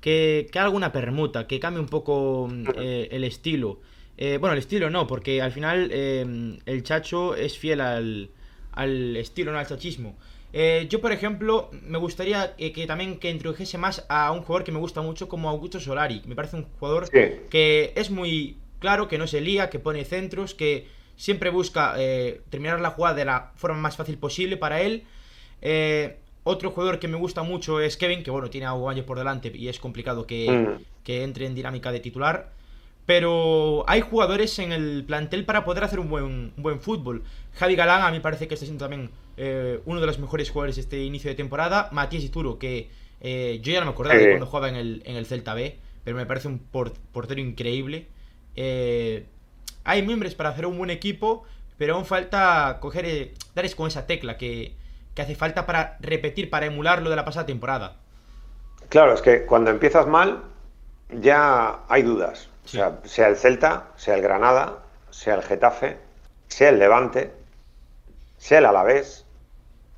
que, que haga alguna permuta, que cambie un poco eh, el estilo. Eh, bueno, el estilo no, porque al final eh, el Chacho es fiel al, al estilo, no al chachismo. Eh, yo, por ejemplo, me gustaría que, que, también que introdujese más a un jugador que me gusta mucho como Augusto Solari. Me parece un jugador sí. que es muy claro, que no se lía, que pone centros, que siempre busca eh, terminar la jugada de la forma más fácil posible para él. Eh, otro jugador que me gusta mucho es Kevin, que bueno, tiene a años por delante y es complicado que, mm. que, entre en dinámica de titular. Pero hay jugadores en el plantel para poder hacer un buen, un buen fútbol. Javi Galán a mí parece que está siendo también eh, uno de los mejores jugadores de este inicio de temporada. Matías Ituro, que eh, yo ya no me acordaba sí. de cuando jugaba en el, en el Celta B, pero me parece un port portero increíble. Eh, hay miembros para hacer un buen equipo, pero aún falta coger, eh, dar con esa tecla que, que hace falta para repetir, para emular lo de la pasada temporada.
Claro, es que cuando empiezas mal ya hay dudas. Sí. O sea, sea el Celta, sea el Granada, sea el Getafe, sea el Levante, sea el Alavés.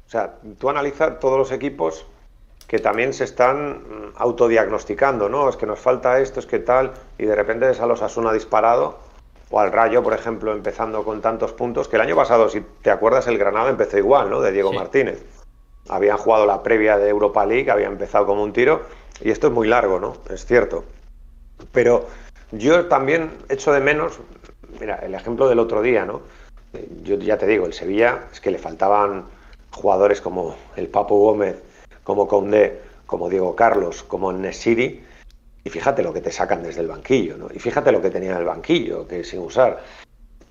O sea, tú analizas todos los equipos que también se están autodiagnosticando, ¿no? Es que nos falta esto, es que tal, y de repente ves a los Asuna disparado, o al Rayo, por ejemplo, empezando con tantos puntos, que el año pasado, si te acuerdas, el Granada empezó igual, ¿no? De Diego sí. Martínez. Habían jugado la previa de Europa League, había empezado como un tiro, y esto es muy largo, ¿no? Es cierto. Pero yo también echo de menos, mira, el ejemplo del otro día, ¿no? Yo ya te digo, el Sevilla es que le faltaban jugadores como el Papo Gómez, como Condé, como Diego Carlos, como Nesiri, y fíjate lo que te sacan desde el banquillo, ¿no? Y fíjate lo que tenía en el banquillo, que sin usar.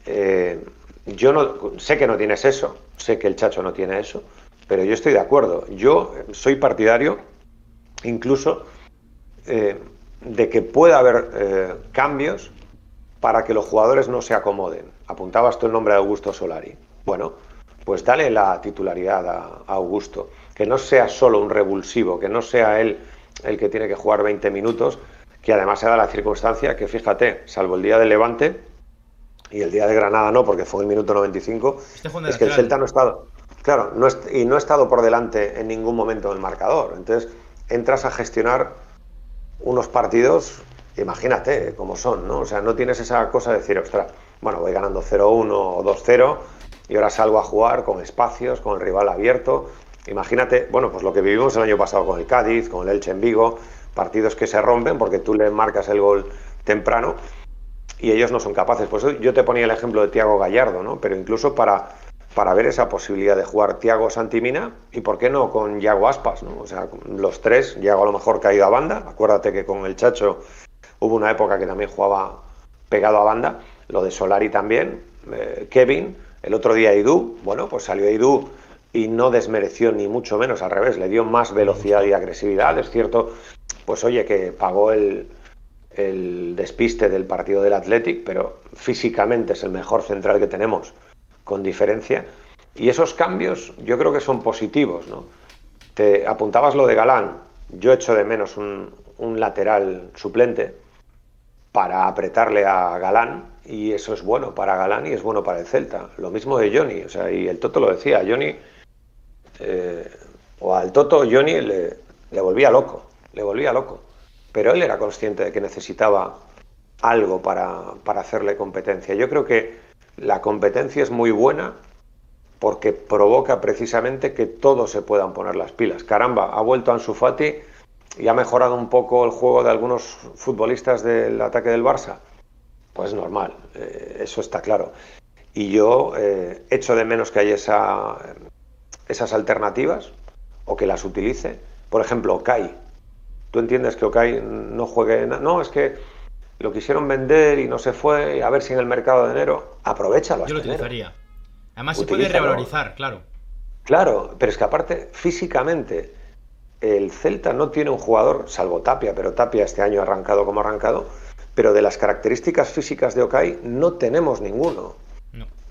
Eh, yo no sé que no tienes eso, sé que el Chacho no tiene eso, pero yo estoy de acuerdo. Yo soy partidario, incluso, eh, de que pueda haber eh, cambios para que los jugadores no se acomoden. Apuntabas tú el nombre de Augusto Solari. Bueno, pues dale la titularidad a, a Augusto que no sea solo un revulsivo, que no sea él el que tiene que jugar 20 minutos, que además se da la circunstancia que, fíjate, salvo el día de Levante y el día de Granada no, porque fue el minuto 95, este es que el Celta no ha estado, claro, no y no ha estado por delante en ningún momento del marcador. Entonces, entras a gestionar unos partidos, imagínate cómo son, ¿no? O sea, no tienes esa cosa de decir, ostras, bueno, voy ganando 0-1 o 2-0 y ahora salgo a jugar con espacios, con el rival abierto Imagínate, bueno, pues lo que vivimos el año pasado con el Cádiz, con el Elche en Vigo, partidos que se rompen porque tú le marcas el gol temprano y ellos no son capaces. Pues yo te ponía el ejemplo de Tiago Gallardo, ¿no? Pero incluso para, para ver esa posibilidad de jugar Tiago Santimina y por qué no con Yago Aspas, ¿no? O sea, los tres, Yago a lo mejor caído a banda, acuérdate que con el Chacho hubo una época que también jugaba pegado a banda, lo de Solari también, eh, Kevin, el otro día Idú, bueno, pues salió Idú y no desmereció ni mucho menos, al revés, le dio más velocidad y agresividad. Es cierto, pues oye, que pagó el, el despiste del partido del Athletic, pero físicamente es el mejor central que tenemos, con diferencia. Y esos cambios yo creo que son positivos, ¿no? Te apuntabas lo de Galán, yo echo de menos un, un lateral suplente para apretarle a Galán y eso es bueno para Galán y es bueno para el Celta. Lo mismo de Johnny, o sea, y el Toto lo decía, Johnny, eh, o al Toto Johnny le, volvía loco, le volvía loco, pero él era consciente de que necesitaba algo para, para hacerle competencia. Yo creo que la competencia es muy buena porque provoca precisamente que todos se puedan poner las pilas. Caramba, ha vuelto Ansu Fati y ha mejorado un poco el juego de algunos futbolistas del ataque del Barça. Pues normal, eh, eso está claro. Y yo eh, echo de menos que haya esa, esas alternativas o que las utilice. Por ejemplo, Okai. ¿Tú entiendes que Okai no juegue? No, es que lo quisieron vender y no se fue. A ver si en el mercado de enero. Aprovechalo.
Yo lo utilizaría. Además se puede revalorizar, claro.
Claro, pero es que aparte, físicamente, el Celta no tiene un jugador, salvo Tapia, pero Tapia este año ha arrancado como ha arrancado, pero de las características físicas de Okai no tenemos ninguno.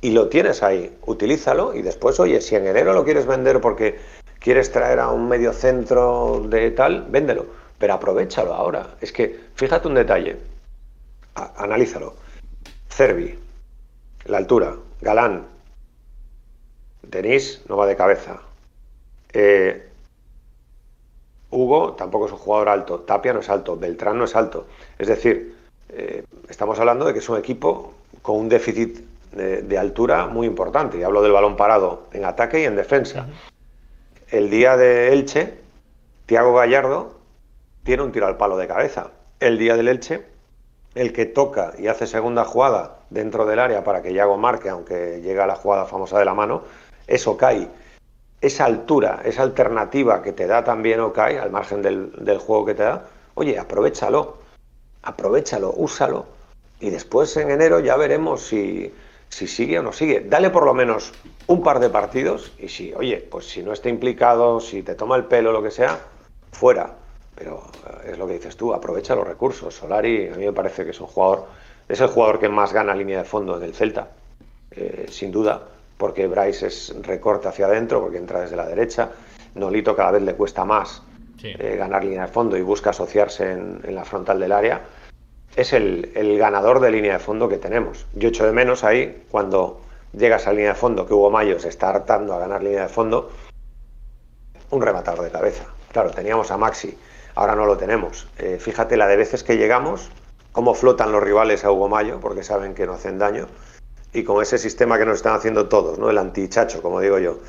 Y lo tienes ahí, utilízalo y después, oye, si en enero lo quieres vender porque quieres traer a un medio centro de tal, véndelo, pero aprovechalo ahora. Es que, fíjate un detalle, analízalo. Cervi, la altura, Galán, Denis no va de cabeza. Eh, Hugo tampoco es un jugador alto, Tapia no es alto, Beltrán no es alto. Es decir, eh, estamos hablando de que es un equipo con un déficit de, altura muy importante. Y hablo del balón parado en ataque y en defensa. El día de Elche, Tiago Gallardo tiene un tiro al palo de cabeza. El día del Elche, el que toca y hace segunda jugada dentro del área para que Yago marque, aunque llega la jugada famosa de la mano, es Okai. Esa altura, esa alternativa que te da también Okai, al margen del, del juego que te da, oye, aprovechalo, aprovechalo, úsalo, y después en enero ya veremos si, si sigue o no sigue. Dale por lo menos un par de partidos y si, oye, pues si no está implicado, si te toma el pelo, lo que sea, fuera. Pero eh, es lo que dices tú, aprovecha los recursos. Solari a mí me parece que es un jugador, es el jugador que más gana línea de fondo en el Celta, eh, sin duda, porque Bryce es recorte hacia adentro, porque entra desde la derecha. Nolito cada vez le cuesta más eh, ganar línea de fondo y busca asociarse en, en la frontal del área es el, ganador de línea de fondo que tenemos. Yo echo de menos ahí cuando llegas a línea de fondo, que Hugo Mayo se está hartando a ganar línea de fondo, un rematador de cabeza. Claro, teníamos a Maxi, ahora no lo tenemos. Eh, fíjate la de veces que llegamos, cómo flotan los rivales a Hugo Mayo, porque saben que no hacen daño, y con ese sistema que nos están haciendo todos, ¿no? el antichacho, como digo yo,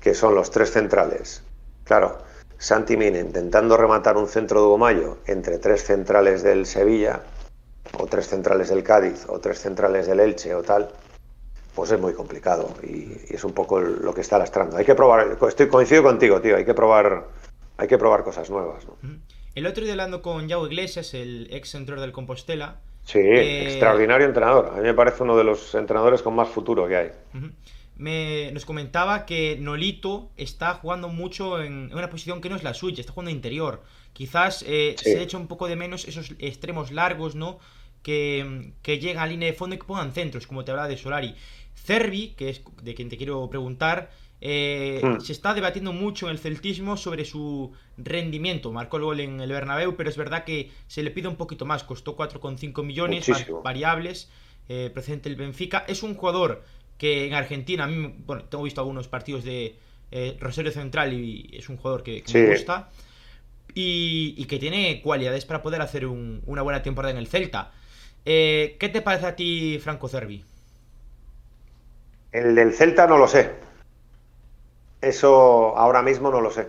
que son los tres centrales. Claro, Santi Mine intentando rematar un centro de Hugo Mayo entre tres centrales del Sevilla, o tres centrales del Cádiz, o tres centrales del Elche, o tal, pues es muy complicado y, es un poco lo que está lastrando. Hay que probar, estoy coincido contigo, tío, hay que probar, hay que probar cosas nuevas.
El otro día hablando con Yao Iglesias, el ex centro del Compostela.
Sí, eh, extraordinario entrenador. A mí me parece uno de los entrenadores con más futuro que hay.
me, nos comentaba que Nolito está jugando mucho en, una posición que no es la suya, está jugando interior. Quizás eh, se echa un poco de menos esos extremos largos, ¿no? Que, que llegan a línea de fondo y que pongan centros, como te hablaba de Solari. Cervi, que es de quien te quiero preguntar, eh, hmm. se está debatiendo mucho en el celtismo sobre su rendimiento. Marcó el gol en el Bernabéu, pero es verdad que se le pide un poquito más. Costó 4,5 millones, variables, eh, procedente del Benfica. Es un jugador que en Argentina, a mí, bueno, tengo visto algunos partidos de eh, Rosario Central y es un jugador que, me gusta y, que tiene cualidades para poder hacer una buena temporada en el Celta. Eh, ¿Qué te parece a ti, Franco Cervi?
El del Celta no lo sé. Eso ahora mismo no lo sé.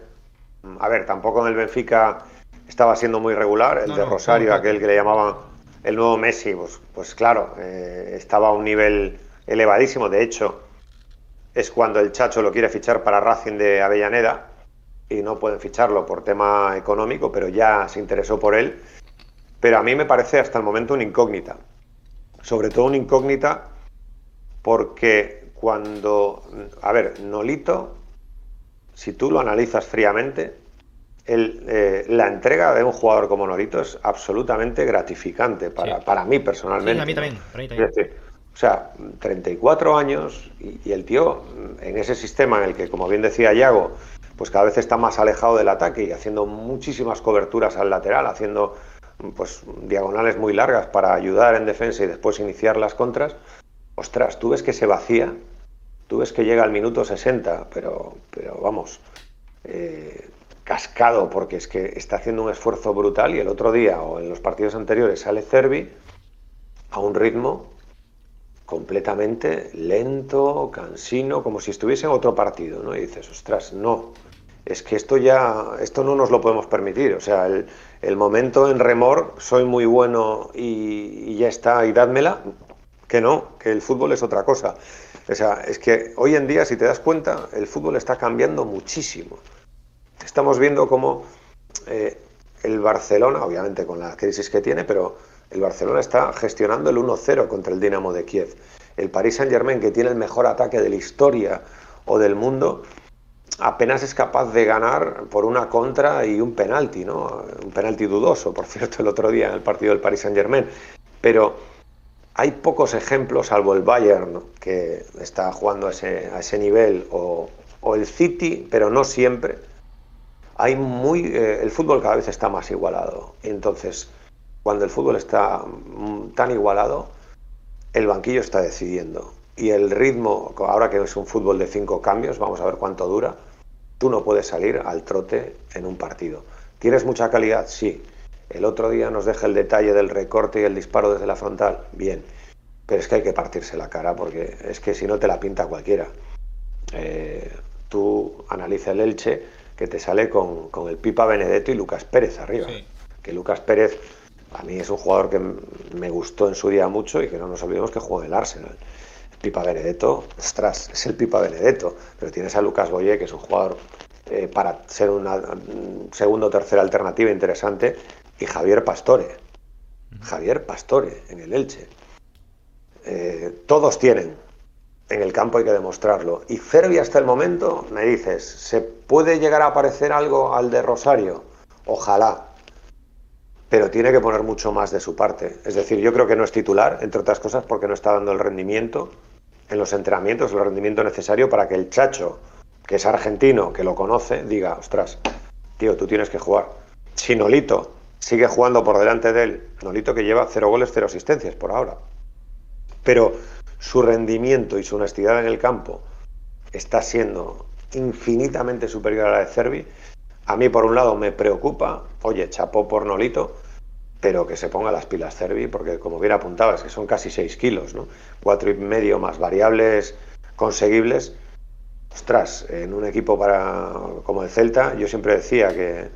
A ver, tampoco en el Benfica estaba siendo muy regular. El de Rosario, aquel que le llamaban el nuevo Messi, pues, pues claro, eh, estaba a un nivel elevadísimo. De hecho, es cuando el Chacho lo quiere fichar para Racing de Avellaneda y no pueden ficharlo por tema económico, pero ya se interesó por él. Pero a mí me parece hasta el momento una incógnita. Sobre todo una incógnita porque cuando, a ver, Nolito, si tú lo analizas fríamente, el, la entrega de un jugador como Norito es absolutamente gratificante para, para mí personalmente. Sí,
a mí también. también.
o sea, 34 años y, y, el tío en ese sistema en el que, como bien decía Yago, pues cada vez está más alejado del ataque y haciendo muchísimas coberturas al lateral, haciendo pues diagonales muy largas para ayudar en defensa y después iniciar las contras. Ostras, tú ves que se vacía, tú ves que llega al minuto 60, pero, pero vamos, eh, cascado, porque es que está haciendo un esfuerzo brutal y el otro día o en los partidos anteriores sale Cervi a un ritmo completamente lento, cansino, como si estuviese en otro partido, ¿no? Y dices, ostras, no, es que esto ya, esto no nos lo podemos permitir. O sea, el, momento en remor, soy muy bueno y, ya está, y dádmela, que no, que el fútbol es otra cosa. O sea, es que hoy en día, si te das cuenta, el fútbol está cambiando muchísimo. Estamos viendo cómo eh, el Barcelona, obviamente con la crisis que tiene, pero el Barcelona está gestionando el 1-0 contra el Dinamo de Kiev. El Paris Saint-Germain, que tiene el mejor ataque de la historia o del mundo, apenas es capaz de ganar por una contra y un penalti, ¿no? Un penalti dudoso, por cierto, el otro día en el partido del Paris Saint-Germain. Pero hay pocos ejemplos, salvo el Bayern, que está jugando a ese, a ese nivel, o, el City, pero no siempre. Hay muy, eh, el fútbol cada vez está más igualado. Entonces, cuando el fútbol está mm, tan igualado, el banquillo está decidiendo y el ritmo, ahora que es un fútbol de cinco cambios, vamos a ver cuánto dura, tú no puedes salir al trote en un partido. ¿Tienes mucha calidad? Sí. El otro día nos deja el detalle del recorte y el disparo desde la frontal. Bien. Pero es que hay que partirse la cara porque es que si no te la pinta cualquiera. Eh, tú analiza el Elche que te sale con, el Pipa Benedetto y Lucas Pérez arriba. Que Lucas Pérez a mí es un jugador que me gustó en su día mucho y que no nos olvidemos que juega en el Arsenal. Pipa Benedetto, ostras, es el Pipa Benedetto, pero tienes a Lucas Boye, que es un jugador eh, para ser una mm, segunda o tercera alternativa interesante, y Javier Pastore. Javier Pastore en el Elche. Eh, todos tienen. En el campo hay que demostrarlo. Y Cervi hasta el momento, me dices, ¿se puede llegar a parecer algo al de Rosario? Ojalá. Pero tiene que poner mucho más de su parte. Es decir, yo creo que no es titular, entre otras cosas, porque no está dando el rendimiento en los entrenamientos el rendimiento necesario para que el chacho, que es argentino, que lo conoce, diga, ostras, tío, tú tienes que jugar. Si Nolito sigue jugando por delante de él, Nolito que lleva cero goles, cero asistencias por ahora. Pero su rendimiento y su honestidad en el campo está siendo infinitamente superior a la de Cervi. A mí, por un lado, me preocupa, oye, chapó por Nolito, pero que se ponga las pilas Cervi, porque como bien apuntabas, que son casi 6 kilos, ¿no? Cuatro y medio más variables conseguibles. Ostras, en un equipo para como el Celta, yo siempre decía que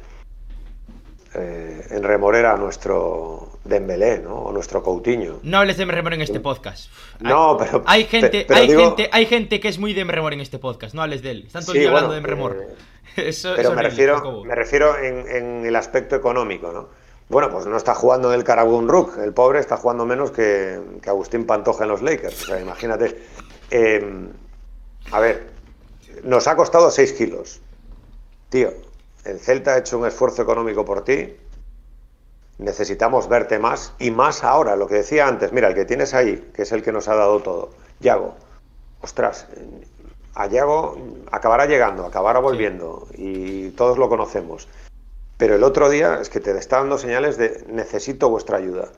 eh, en Remor era nuestro Dembélé, ¿no? O nuestro Coutinho.
No hables de Remor en este podcast.
No, pero
hay gente, hay gente, hay gente que es muy de Remor en este podcast. No hables de él. Están todos hablando de Remor.
pero me refiero, me refiero en, en el aspecto económico, ¿no? Bueno, pues no está jugando en el Carabón Rook. El pobre está jugando menos que, Agustín Pantoja en los Lakers. O sea, imagínate. Em, a ver, nos ha costado 6 kilos. Tío, el Celta ha hecho un esfuerzo económico por ti. Necesitamos verte más y más ahora. Lo que decía antes, mira, el que tienes ahí, que es el que nos ha dado todo, Yago. Ostras, a Yago acabará llegando, acabará volviendo y todos lo conocemos. Pero el otro día es que te está dando señales de necesito vuestra ayuda.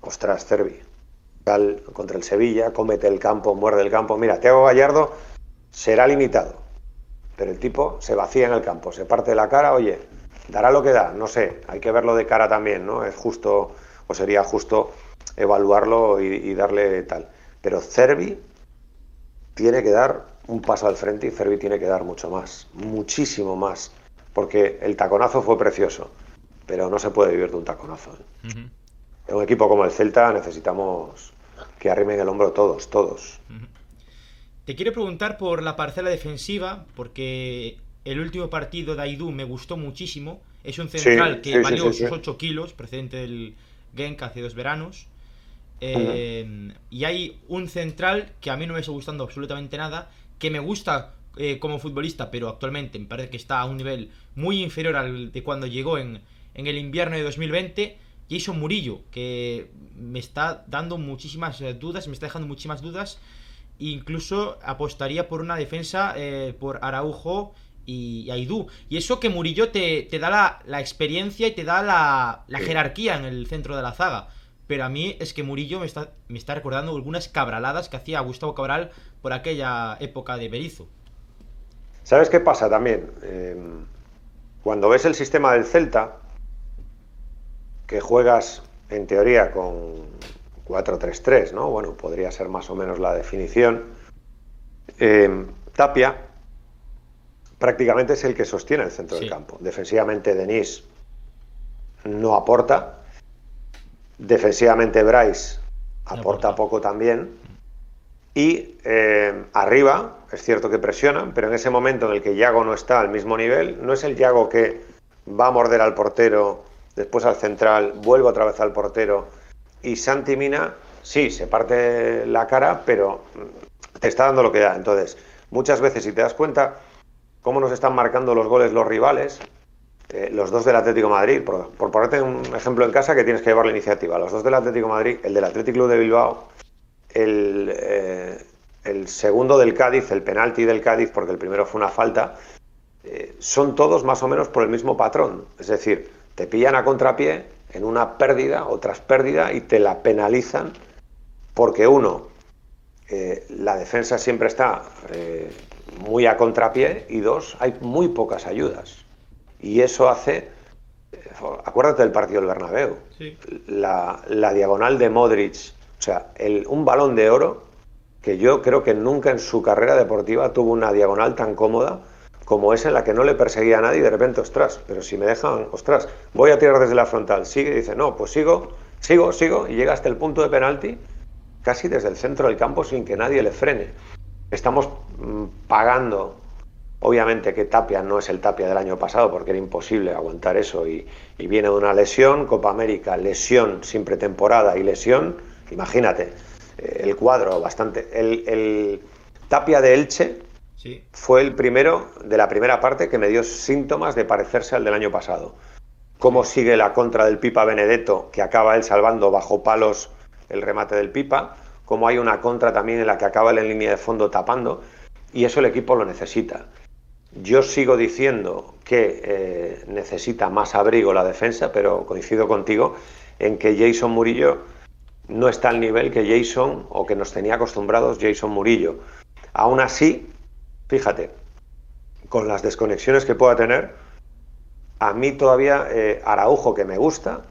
Ostras, Cervi. Contra el Sevilla, cómete el campo, muerde el campo. Mira, Teo Gallardo será limitado. Pero el tipo se vacía en el campo, se parte la cara, oye, dará lo que da, no sé, hay que verlo de cara también, ¿no? Es justo, o sería justo evaluarlo y, y darle tal. Pero Cervi tiene que dar un paso al frente y Cervi tiene que dar mucho más, muchísimo más porque el taconazo fue precioso, pero no se puede vivir de un taconazo. ¿eh? En un equipo como el Celta necesitamos que arrimen el hombro todos, todos.
Te quiero preguntar por la parcela defensiva, porque el último partido de Aidú me gustó muchísimo. Es un central que valió sus 8 kilos, procedente del Genk hace dos veranos. Eh, y hay un central que a mí no me está gustando absolutamente nada, que me gusta eh, como futbolista, pero actualmente me parece que está a un nivel muy inferior al de cuando llegó en, en el invierno de 2020. Jason Murillo, que me está dando muchísimas eh, dudas, me está dejando muchísimas dudas. Incluso apostaría por una defensa eh, por Araujo y, Aidú. Y eso que Murillo te, da la, experiencia y te da la, jerarquía en el centro de la zaga. Pero a mí es que Murillo me está, me está recordando algunas cabraladas que hacía Gustavo Cabral por aquella época de Berizo.
¿Sabes qué pasa también? Em, cuando ves el sistema del Celta, que juegas en teoría con 4-3-3, ¿no? Bueno, podría ser más o menos la definición. Em, Tapia prácticamente es el que sostiene el centro del campo. Defensivamente Denis no aporta. Defensivamente Bryce aporta poco también. Y em, arriba, es cierto que presionan, pero en ese momento en el que Yago no está al mismo nivel, no es el Yago que va a morder al portero después al central, vuelve otra vez al portero y Santi Mina, sí, se parte la cara, pero te está dando lo que da. Entonces, muchas veces, si te das cuenta cómo nos están marcando los goles los rivales, eh, los dos del Atlético Madrid, por, ponerte un ejemplo en casa que tienes que llevar la iniciativa, los dos del Atlético Madrid, el del Atlético Club de Bilbao, el, eh, el segundo del Cádiz, el penalti del Cádiz, porque el primero fue una falta, eh, son todos más o menos por el mismo patrón. Es decir, te pillan a contrapié en una pérdida o tras pérdida y te la penalizan porque uno, eh, la defensa siempre está eh, muy a contrapié y dos, hay muy pocas ayudas. Y eso hace, acuérdate del partido del Bernabéu, la, diagonal de Modric, o sea, el, un balón de oro que yo creo que nunca en su carrera deportiva tuvo una diagonal tan cómoda como es en la que no le perseguía a nadie y de repente, ostras, pero si me dejan, ostras, voy a tirar desde la frontal, sigue y dice, no, pues sigo, sigo, sigo, y llega hasta el punto de penalti casi desde el centro del campo sin que nadie le frene. Estamos mm, pagando, obviamente que Tapia no es el Tapia del año pasado porque era imposible aguantar eso y, viene de una lesión, Copa América, lesión sin pretemporada y lesión, imagínate, eh, el cuadro bastante, el, el Tapia de Elche fue el primero de la primera parte que me dio síntomas de parecerse al del año pasado. Cómo sigue la contra del Pipa Benedetto, que acaba él salvando bajo palos el remate del Pipa, cómo hay una contra también en la que acaba él en línea de fondo tapando, y eso el equipo lo necesita. Yo sigo diciendo que eh, necesita más abrigo la defensa, pero coincido contigo en que Jason Murillo no está al nivel que Jason o que nos tenía acostumbrados Jason Murillo. Aún así, fíjate, con las desconexiones que pueda tener, a mí todavía eh, Araujo, que me gusta,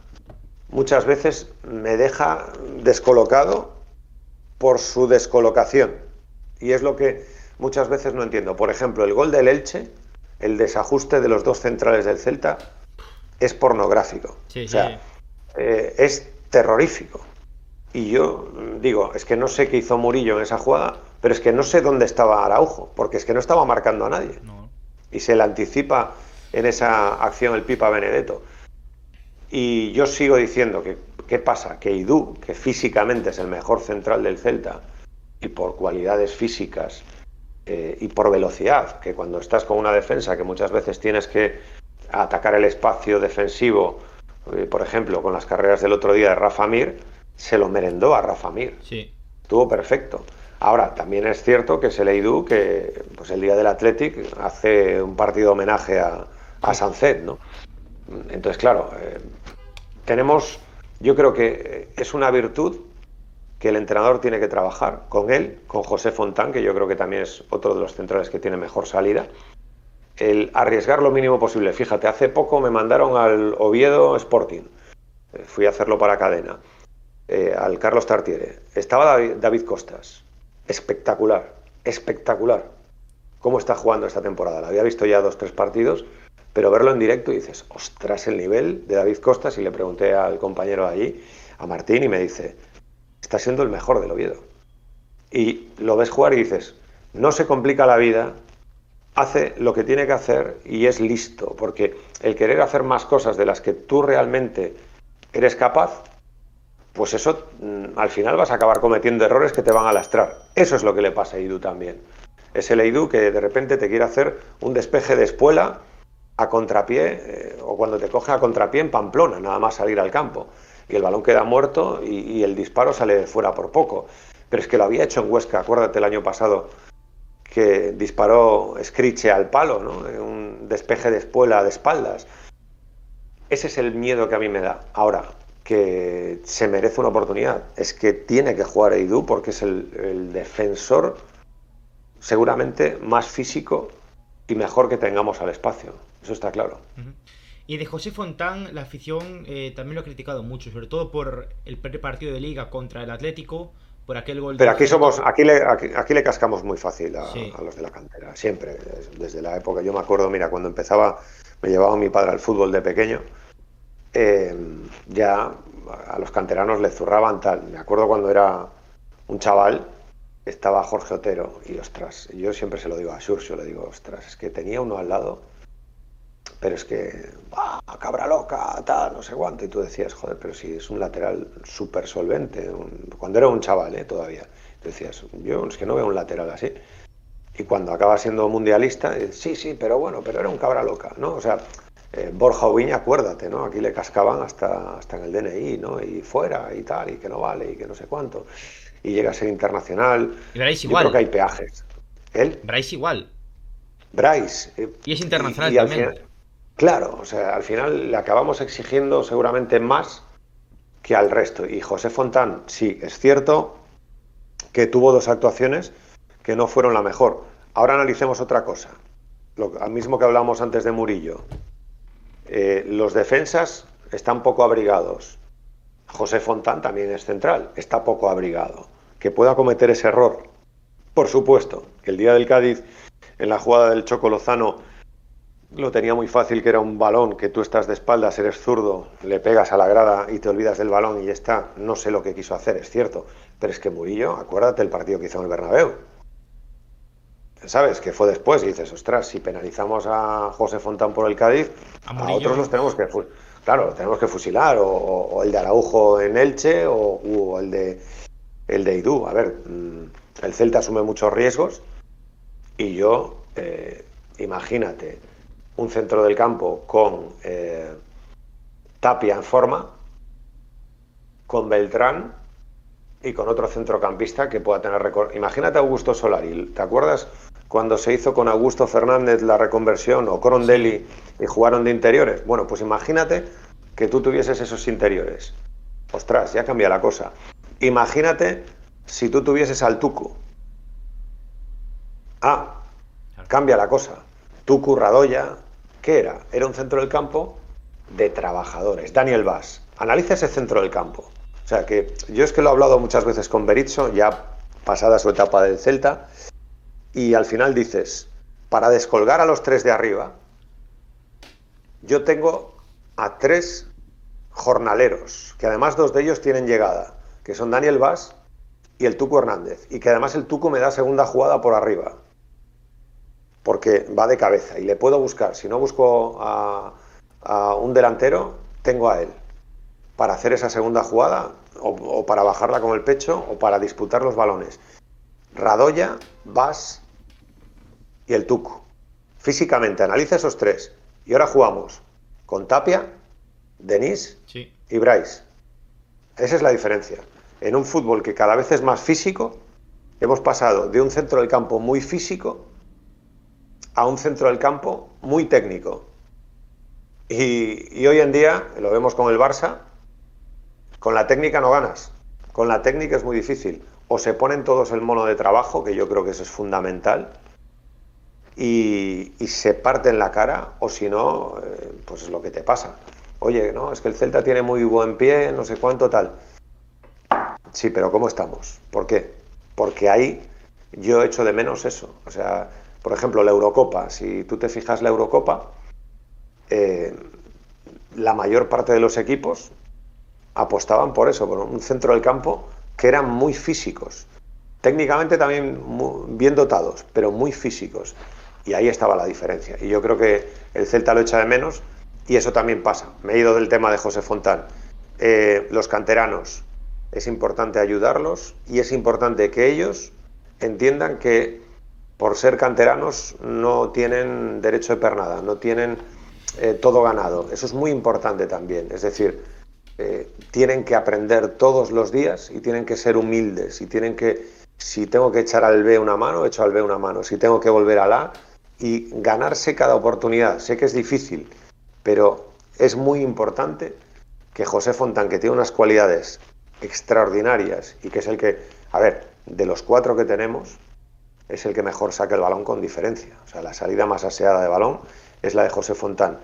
muchas veces me deja descolocado por su descolocación. Y es lo que muchas veces no entiendo. Por ejemplo, el gol del Elche, el desajuste de los dos centrales del Celta, es pornográfico. o sea, eh, es terrorífico. Y yo digo, es que no sé qué hizo Murillo en esa jugada, pero es que no sé dónde estaba Araujo, porque es que no estaba marcando a nadie. Y se le anticipa en esa acción el Pipa Benedetto. Y yo sigo diciendo que, ¿qué pasa? Que Idú, que físicamente es el mejor central del Celta, y por cualidades físicas eh, y por velocidad, que cuando estás con una defensa que muchas veces tienes que atacar el espacio defensivo, eh, por ejemplo, con las carreras del otro día de Rafa Mir, se lo merendó a Rafa Mir.
Sí.
Estuvo perfecto. Ahora, también es cierto que se leído que pues el día del Athletic hace un partido homenaje a, a Sancet, ¿no? Entonces, claro, eh, tenemos, yo creo que es una virtud que el entrenador tiene que trabajar con él, con José Fontán, que yo creo que también es otro de los centrales que tiene mejor salida, el arriesgar lo mínimo posible. Fíjate, hace poco me mandaron al Oviedo Sporting, eh, fui a hacerlo para cadena, eh, al Carlos Tartiere. Estaba David Costas, espectacular, espectacular. ¿Cómo está jugando esta temporada? La había visto ya dos, tres partidos, pero verlo en directo y dices, ostras, el nivel de David Costas. Y le pregunté al compañero allí, a Martín, y me dice, está siendo el mejor del Oviedo. Y lo ves jugar y dices, no se complica la vida, hace lo que tiene que hacer y es listo, porque el querer hacer más cosas de las que tú realmente eres capaz, pues eso mm, al final vas a acabar cometiendo errores que te van a lastrar. Eso es lo que le pasa a Idu también. Es el que de repente te quiere hacer un despeje de espuela a contrapié eh, o cuando te coge a contrapié en Pamplona, nada más salir al campo. Y el balón queda muerto y, el disparo sale fuera por poco. Pero es que lo había hecho en Huesca, acuérdate el año pasado, que disparó Scriche al palo, ¿no? un despeje de espuela de espaldas. Ese es el miedo que a mí me da. Ahora, que se merece una oportunidad, es que tiene que jugar Eidú porque es el defensor seguramente más físico y mejor que tengamos al espacio. Eso está claro.
Y de José Fontán, la afición eh, también lo ha criticado mucho, sobre todo por el partido de liga contra el Atlético, por aquel gol.
Pero aquí somos, aquí le, aquí, le cascamos muy fácil a, los de la cantera, siempre, desde la época. Yo me acuerdo, mira, cuando empezaba, me llevaba mi padre al fútbol de pequeño, eh, ya a los canteranos le zurraban tal. Me acuerdo cuando era un chaval, estaba Jorge Otero y ostras, yo siempre se lo digo a Xurxo, le digo, ostras, es que tenía uno al lado, pero es que, bah, cabra loca, tal, no sé cuánto, y tú decías, joder, pero si es un lateral súper solvente, cuando era un chaval, ¿eh? todavía, tú decías, yo es que no veo un lateral así. Y cuando acaba siendo mundialista, eh, sí, sí, pero bueno, pero era un cabra loca, ¿no? O sea, eh, Borja Oviña, acuérdate, ¿no? Aquí le cascaban hasta, hasta en el DNI, ¿no? Y fuera y tal, y que no vale, y que no sé cuánto y llega a ser internacional.
Y Bryce igual.
creo que hay peajes. ¿Él?
Bryce igual.
Bryce.
Eh, y es internacional también.
claro, o sea, al final le acabamos exigiendo seguramente más que al resto. Y José Fontán, sí, es cierto que tuvo dos actuaciones que no fueron la mejor. Ahora analicemos otra cosa. Lo mismo que hablamos antes de Murillo. Eh, los defensas están poco abrigados. José Fontán también es central, está poco abrigado. Que pueda cometer ese error. Por supuesto, el día del Cádiz, en la jugada del Choco Lozano, lo tenía muy fácil, que era un balón que tú estás de espaldas, eres zurdo, le pegas a la grada y te olvidas del balón y está. No sé lo que quiso hacer, es cierto. Pero es que Murillo, acuérdate el partido que hizo en el Bernabéu. ¿Sabes? Que fue después y dices, ostras, si penalizamos a José Fontán por el Cádiz, a, otros los tenemos que claro, tenemos que fusilar, o, el de Araujo en Elche, o, el de el de Idú. A ver, mm, el Celta asume muchos riesgos y yo, eh, imagínate, un centro del campo con eh, Tapia en forma, con Beltrán y con otro centrocampista que pueda tener récord. Imagínate a Augusto Solari, ¿te acuerdas cuando se hizo con Augusto Fernández la reconversión o Corondelli y jugaron de interiores. Bueno, pues imagínate que tú tuvieses esos interiores. Ostras, ya cambia la cosa. Imagínate si tú tuvieses al Tucu. Ah, cambia la cosa. Tucu Radoya, ¿qué era? Era un centro del campo de trabajadores. Daniel Vaz, analiza ese centro del campo. O sea que yo es que lo he hablado muchas veces con Berizzo, ya pasada su etapa del Celta, y al final dices, para descolgar a los tres de arriba, yo tengo a tres jornaleros, que además dos de ellos tienen llegada, que son Daniel Vaz y el Tuco Hernández, y que además el Tuco me da segunda jugada por arriba, porque va de cabeza y le puedo buscar. Si no busco a, un delantero, tengo a él para hacer esa segunda jugada o, o, para bajarla con el pecho o para disputar los balones. Radoya, Vas y el Tuco. Físicamente, analiza esos tres. Y ahora jugamos con Tapia, Denis y Bryce. Esa es la diferencia. En un fútbol que cada vez es más físico, hemos pasado de un centro del campo muy físico a un centro del campo muy técnico. Y, y, hoy en día, lo vemos con el Barça, con la técnica no ganas. Con la técnica es muy difícil. O se ponen todos el mono de trabajo, que yo creo que eso es fundamental, y, se parte en la cara, o si no, eh, pues es lo que te pasa. Oye, no, es que el Celta tiene muy buen pie, no sé cuánto tal. Sí, pero ¿cómo estamos? ¿Por qué? Porque ahí yo echo de menos eso. O sea, por ejemplo, la Eurocopa. Si tú te fijas la Eurocopa, eh, la mayor parte de los equipos apostaban por eso, por un centro del campo que eran muy físicos. Técnicamente también bien dotados, pero muy físicos. Y ahí estaba la diferencia. Y yo creo que el Celta lo echa de menos y eso también pasa. Me he ido del tema de José Fontán. Eh, los canteranos, es importante ayudarlos y es importante que ellos entiendan que por ser canteranos, no tienen derecho de pernada, no tienen eh, todo ganado. Eso es muy importante también. Es decir, eh, tienen que aprender todos los días y tienen que ser humildes y tienen que, si tengo que echar al B una mano, echo al B una mano. Si tengo que volver al A y ganarse cada oportunidad. Sé que es difícil, pero es muy importante que José Fontán, que tiene unas cualidades extraordinarias y que es el que, a ver, de los cuatro que tenemos, es el que mejor saca el balón con diferencia. O sea, la salida más aseada de balón es la de José Fontán.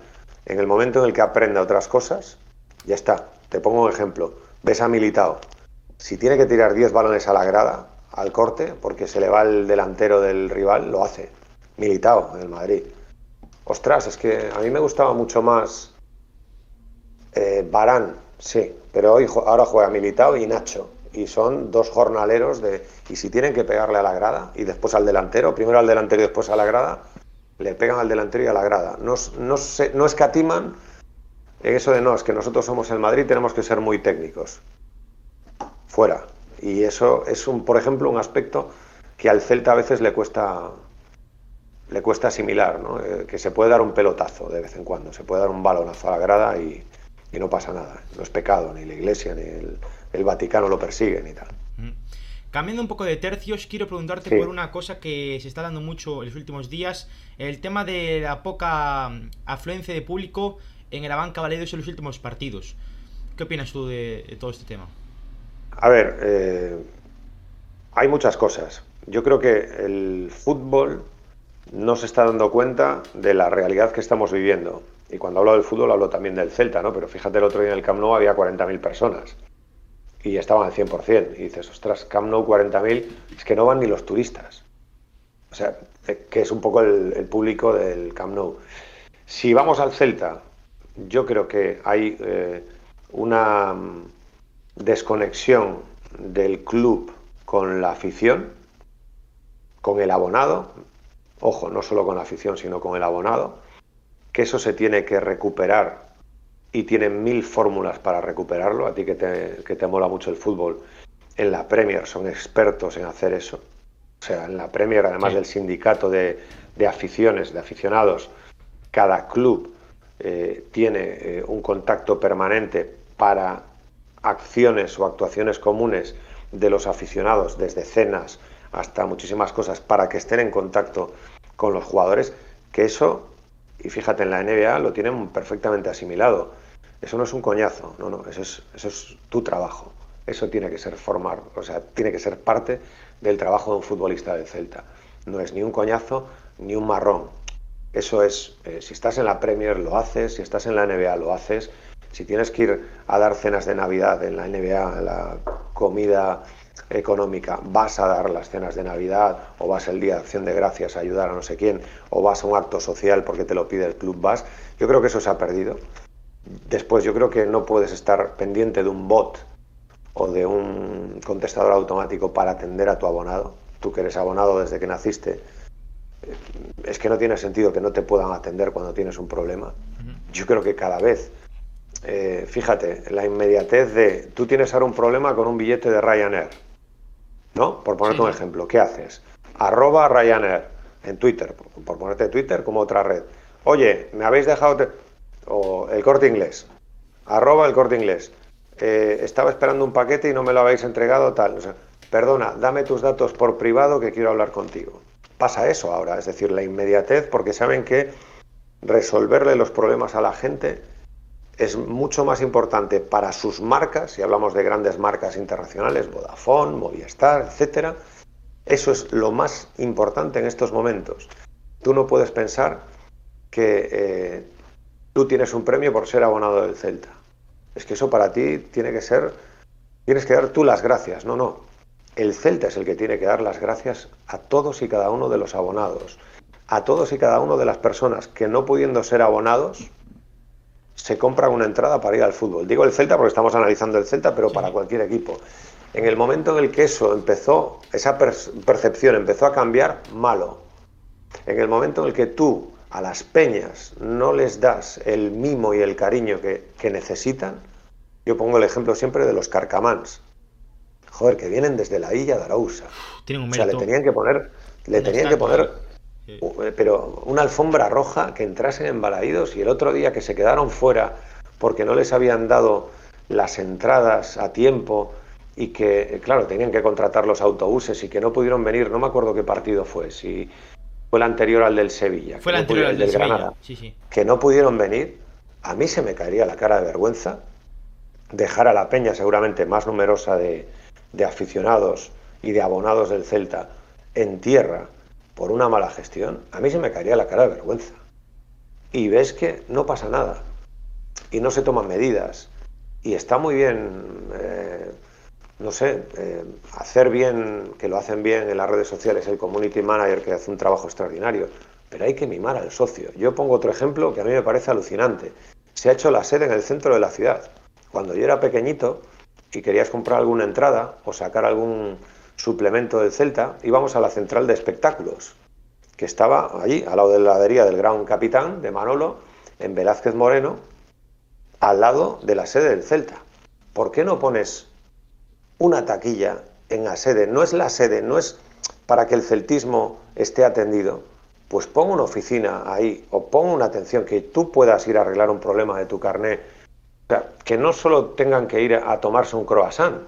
En el momento en el que aprenda otras cosas, ya está. Te pongo un ejemplo. Ves a Militao. Si tiene que tirar 10 balones a la grada, al corte, porque se le va el delantero del rival, lo hace. Militao, en el Madrid. Ostras, es que a mí me gustaba mucho más eh, Barán, sí, pero hoy, ahora juega Militao y Nacho. Y son dos jornaleros de... Y si tienen que pegarle a la grada y después al delantero, primero al delantero y después a la grada, le pegan al delantero y a la grada. No, no, no escatiman en eso de no, es que nosotros somos el Madrid, tenemos que ser muy técnicos. Fuera. Y eso es, un, por ejemplo, un aspecto que al Celta a veces le cuesta, le cuesta asimilar, ¿no? Eh, que se puede dar un pelotazo de vez en cuando, se puede dar un balonazo a la grada y, no pasa nada. No es pecado, ni la Iglesia, ni el, Vaticano lo persiguen y tal. Mm.
Cambiando un poco de tercios, quiero preguntarte por una cosa que se está dando mucho en los últimos días, el tema de la poca mm, afluencia de público en el banca Valedos en los últimos partidos. ¿Qué opinas tú de, todo este tema?
A ver, eh, hay muchas cosas. Yo creo que el fútbol no se está dando cuenta de la realidad que estamos viviendo. Y cuando hablo del fútbol hablo también del Celta, ¿no? Pero fíjate, el otro día en el Camp Nou había 40.000 personas y estaban al 100%. Y dices, ostras, Camp Nou 40.000, es que no van ni los turistas. O sea, eh, que es un poco el, público del Camp Nou. Si vamos al Celta, yo creo que hay eh, una mm, desconexión del club con la afición, con el abonado, ojo, no solo con la afición, sino con el abonado, que eso se tiene que recuperar y tienen mil fórmulas para recuperarlo. A ti que te, que te mola mucho el fútbol, en la Premier son expertos en hacer eso. O sea, en la Premier, además del sindicato de, aficiones, de aficionados, cada club eh, tiene eh, un contacto permanente para acciones o actuaciones comunes de los aficionados, desde cenas hasta muchísimas cosas, para que estén en contacto con los jugadores, que eso, y fíjate en la NBA, lo tienen perfectamente asimilado. Eso no es un coñazo, no, no, eso es, eso es tu trabajo. Eso tiene que ser formar, o sea, tiene que ser parte del trabajo de un futbolista del Celta. No es ni un coñazo ni un marrón. Eso es, eh, si estás en la Premier lo haces, si estás en la NBA lo haces, si tienes que ir a dar cenas de Navidad en la NBA, la comida económica, vas a dar las cenas de Navidad o vas el día de acción de gracias a ayudar a no sé quién o vas a un acto social porque te lo pide el club, vas. Yo creo que eso se ha perdido. Después, yo creo que no puedes estar pendiente de un bot o de un contestador automático para atender a tu abonado. Tú que eres abonado desde que naciste, es que no tiene sentido que no te puedan atender cuando tienes un problema. Yo creo que cada vez, eh, fíjate, la inmediatez de tú tienes ahora un problema con un billete de Ryanair, ¿no? Por ponerte un ejemplo, ¿qué haces? Arroba Ryanair en Twitter, por ponerte Twitter como otra red. Oye, me habéis dejado o el corte inglés, arroba el corte inglés. Eh, estaba esperando un paquete y no me lo habéis entregado, tal. O sea, perdona, dame tus datos por privado que quiero hablar contigo. Pasa eso ahora, es decir, la inmediatez, porque saben que resolverle los problemas a la gente es mucho más importante para sus marcas, si hablamos de grandes marcas internacionales, Vodafone, Movistar, etcétera. Eso es lo más importante en estos momentos. Tú no puedes pensar que eh, tú tienes un premio por ser abonado del Celta. Es que eso para ti tiene que ser, tienes que dar tú las gracias, no, no. El Celta es el que tiene que dar las gracias a todos y cada uno de los abonados, a todos y cada uno de las personas que no pudiendo ser abonados, se compran una entrada para ir al fútbol. Digo el Celta porque estamos analizando el Celta, pero para cualquier equipo. En el momento en el que eso empezó, esa percepción empezó a cambiar, malo. En el momento en el que tú a las peñas no les das el mimo y el cariño que, necesitan, yo pongo el ejemplo siempre de los carcamans. Joder, que vienen desde la Illa de Arausa.
Tienen un
O sea, le tenían que poner Le tenían que poner pero una alfombra roja que entrasen en Balaídos y el otro día que se quedaron fuera porque no les habían dado las entradas a tiempo y que, claro, tenían que contratar los autobuses y que no pudieron venir, no me acuerdo qué partido fue, si fue el anterior al del Sevilla,
fue el anterior al del, Granada,
que no pudieron venir, a mí se me caería la cara de vergüenza dejar a la peña seguramente más numerosa de, de aficionados y de abonados del Celta en tierra por una mala gestión, a mí se me caería la cara de vergüenza. Y ves que no pasa nada y no se toman medidas. Y está muy bien, eh, no sé, eh, hacer bien, que lo hacen bien en las redes sociales, el community manager que hace un trabajo extraordinario, pero hay que mimar al socio. Yo pongo otro ejemplo que a mí me parece alucinante. Se ha hecho la sede en el centro de la ciudad. Cuando yo era pequeñito y querías comprar alguna entrada o sacar algún suplemento del Celta, íbamos a la central de espectáculos, que estaba allí, al lado de la heladería del Gran Capitán, de Manolo, en Velázquez Moreno, al lado de la sede del Celta. ¿Por qué no pones una taquilla en la sede? No es la sede, no es para que el celtismo esté atendido. Pues pon una oficina ahí o pon una atención que tú puedas ir a arreglar un problema de tu carné. Que no solo tengan que ir a tomarse un croissant,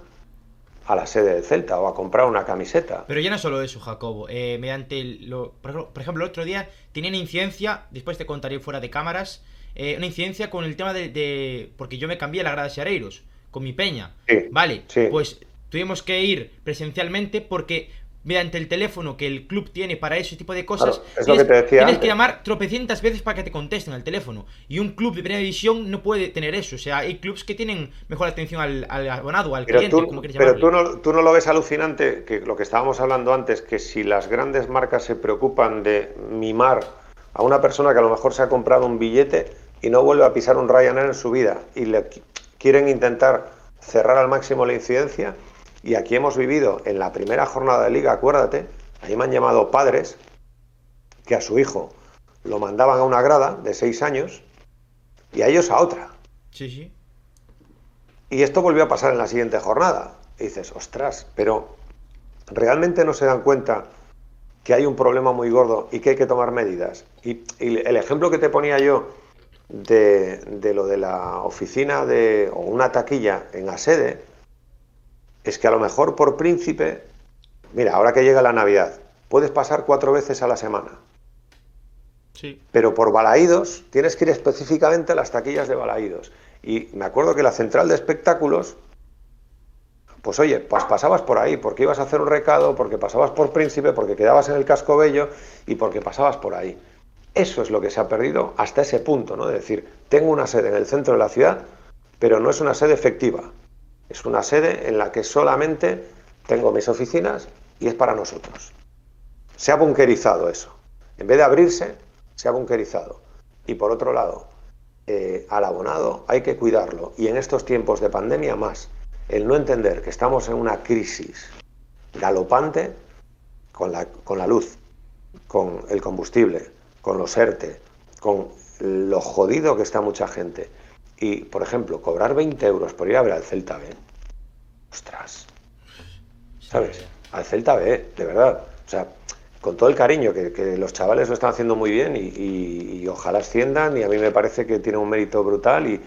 a la sede del Celta o a comprar una camiseta.
Pero ya no solo eso, Jacobo. Eh, mediante lo, por, ejemplo, el otro día tenían incidencia, después te contaré fuera de cámaras, eh, una incidencia con el tema de, Porque yo me cambié la grada de Areiros, con mi peña. vale, pues tuvimos que ir presencialmente porque mediante el teléfono que el club tiene para ese tipo de cosas, tienes, que, llamar tropecientas veces para que te contesten al teléfono. Y un club de primera división no puede tener eso. O sea, hay clubs que tienen mejor atención al, abonado, al cliente,
como quieres Pero tú no, tú no lo ves alucinante, que lo que estábamos hablando antes, que si las grandes marcas se preocupan de mimar a una persona que a lo mejor se ha comprado un billete y no vuelve a pisar un Ryanair en su vida y le quieren intentar cerrar al máximo la incidencia, y aquí hemos vivido en la primera jornada de liga, acuérdate, ahí me han llamado padres que a su hijo lo mandaban a una grada de seis años y a ellos a otra.
Sí, sí.
Y esto volvió a pasar en la siguiente jornada. Y dices, ostras, pero realmente no se dan cuenta que hay un problema muy gordo y que hay que tomar medidas. Y, el ejemplo que te ponía yo de, de, lo de la oficina de, o una taquilla en la sede, es que a lo mejor por príncipe, mira, ahora que llega la Navidad, puedes pasar cuatro veces a la semana.
Sí.
Pero por Balaídos tienes que ir específicamente a las taquillas de Balaídos. Y me acuerdo que la central de espectáculos, pues oye, pues pasabas por ahí, porque ibas a hacer un recado, porque pasabas por Príncipe, porque quedabas en el casco bello y porque pasabas por ahí. Eso es lo que se ha perdido hasta ese punto, ¿no? De decir, tengo una sede en el centro de la ciudad, pero no es una sede efectiva. Es una sede en la que solamente tengo mis oficinas y es para nosotros. Se ha bunkerizado eso. En vez de abrirse, se ha bunkerizado. Y por otro lado, eh, al abonado hay que cuidarlo. Y en estos tiempos de pandemia más. El no entender que estamos en una crisis galopante con la, con la luz, con el combustible, con los ERTE, con lo jodido que está mucha gente y, por ejemplo, cobrar 20 euros por ir a ver al Celta B, ostras, ¿sabes? Al Celta B, de verdad. O sea, con todo el cariño, que, los chavales lo están haciendo muy bien y, ojalá asciendan y a mí me parece que tiene un mérito brutal, y,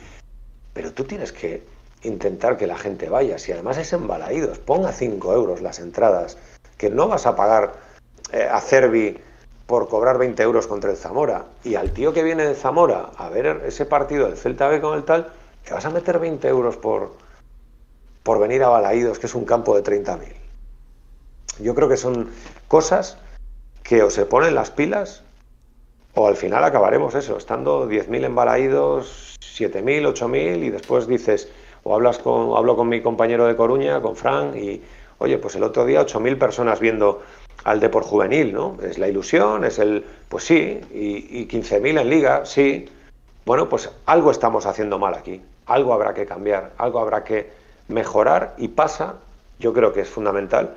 pero tú tienes que intentar que la gente vaya. Si además es embalaídos, ponga 5 euros las entradas, que no vas a pagar eh, a Cervi por cobrar 20 euros contra el Zamora. Y al tío que viene de Zamora a ver ese partido del Celta B con el tal, que vas a meter 20 euros por, por venir a Balaídos, que es un campo de 30.000. Yo creo que son cosas que o se ponen las pilas o al final acabaremos eso, estando 10.000 en Balaídos, 7.000, 8.000 y después dices, o hablas con, hablo con mi compañero de Coruña, con Fran, y oye, pues el otro día 8.000 personas viendo al Depor Juvenil, ¿no? Es la ilusión, es el, pues sí, y, y 15.000 en liga, sí. Bueno, pues algo estamos haciendo mal aquí, algo habrá que cambiar, algo habrá que mejorar y pasa, yo creo que es fundamental,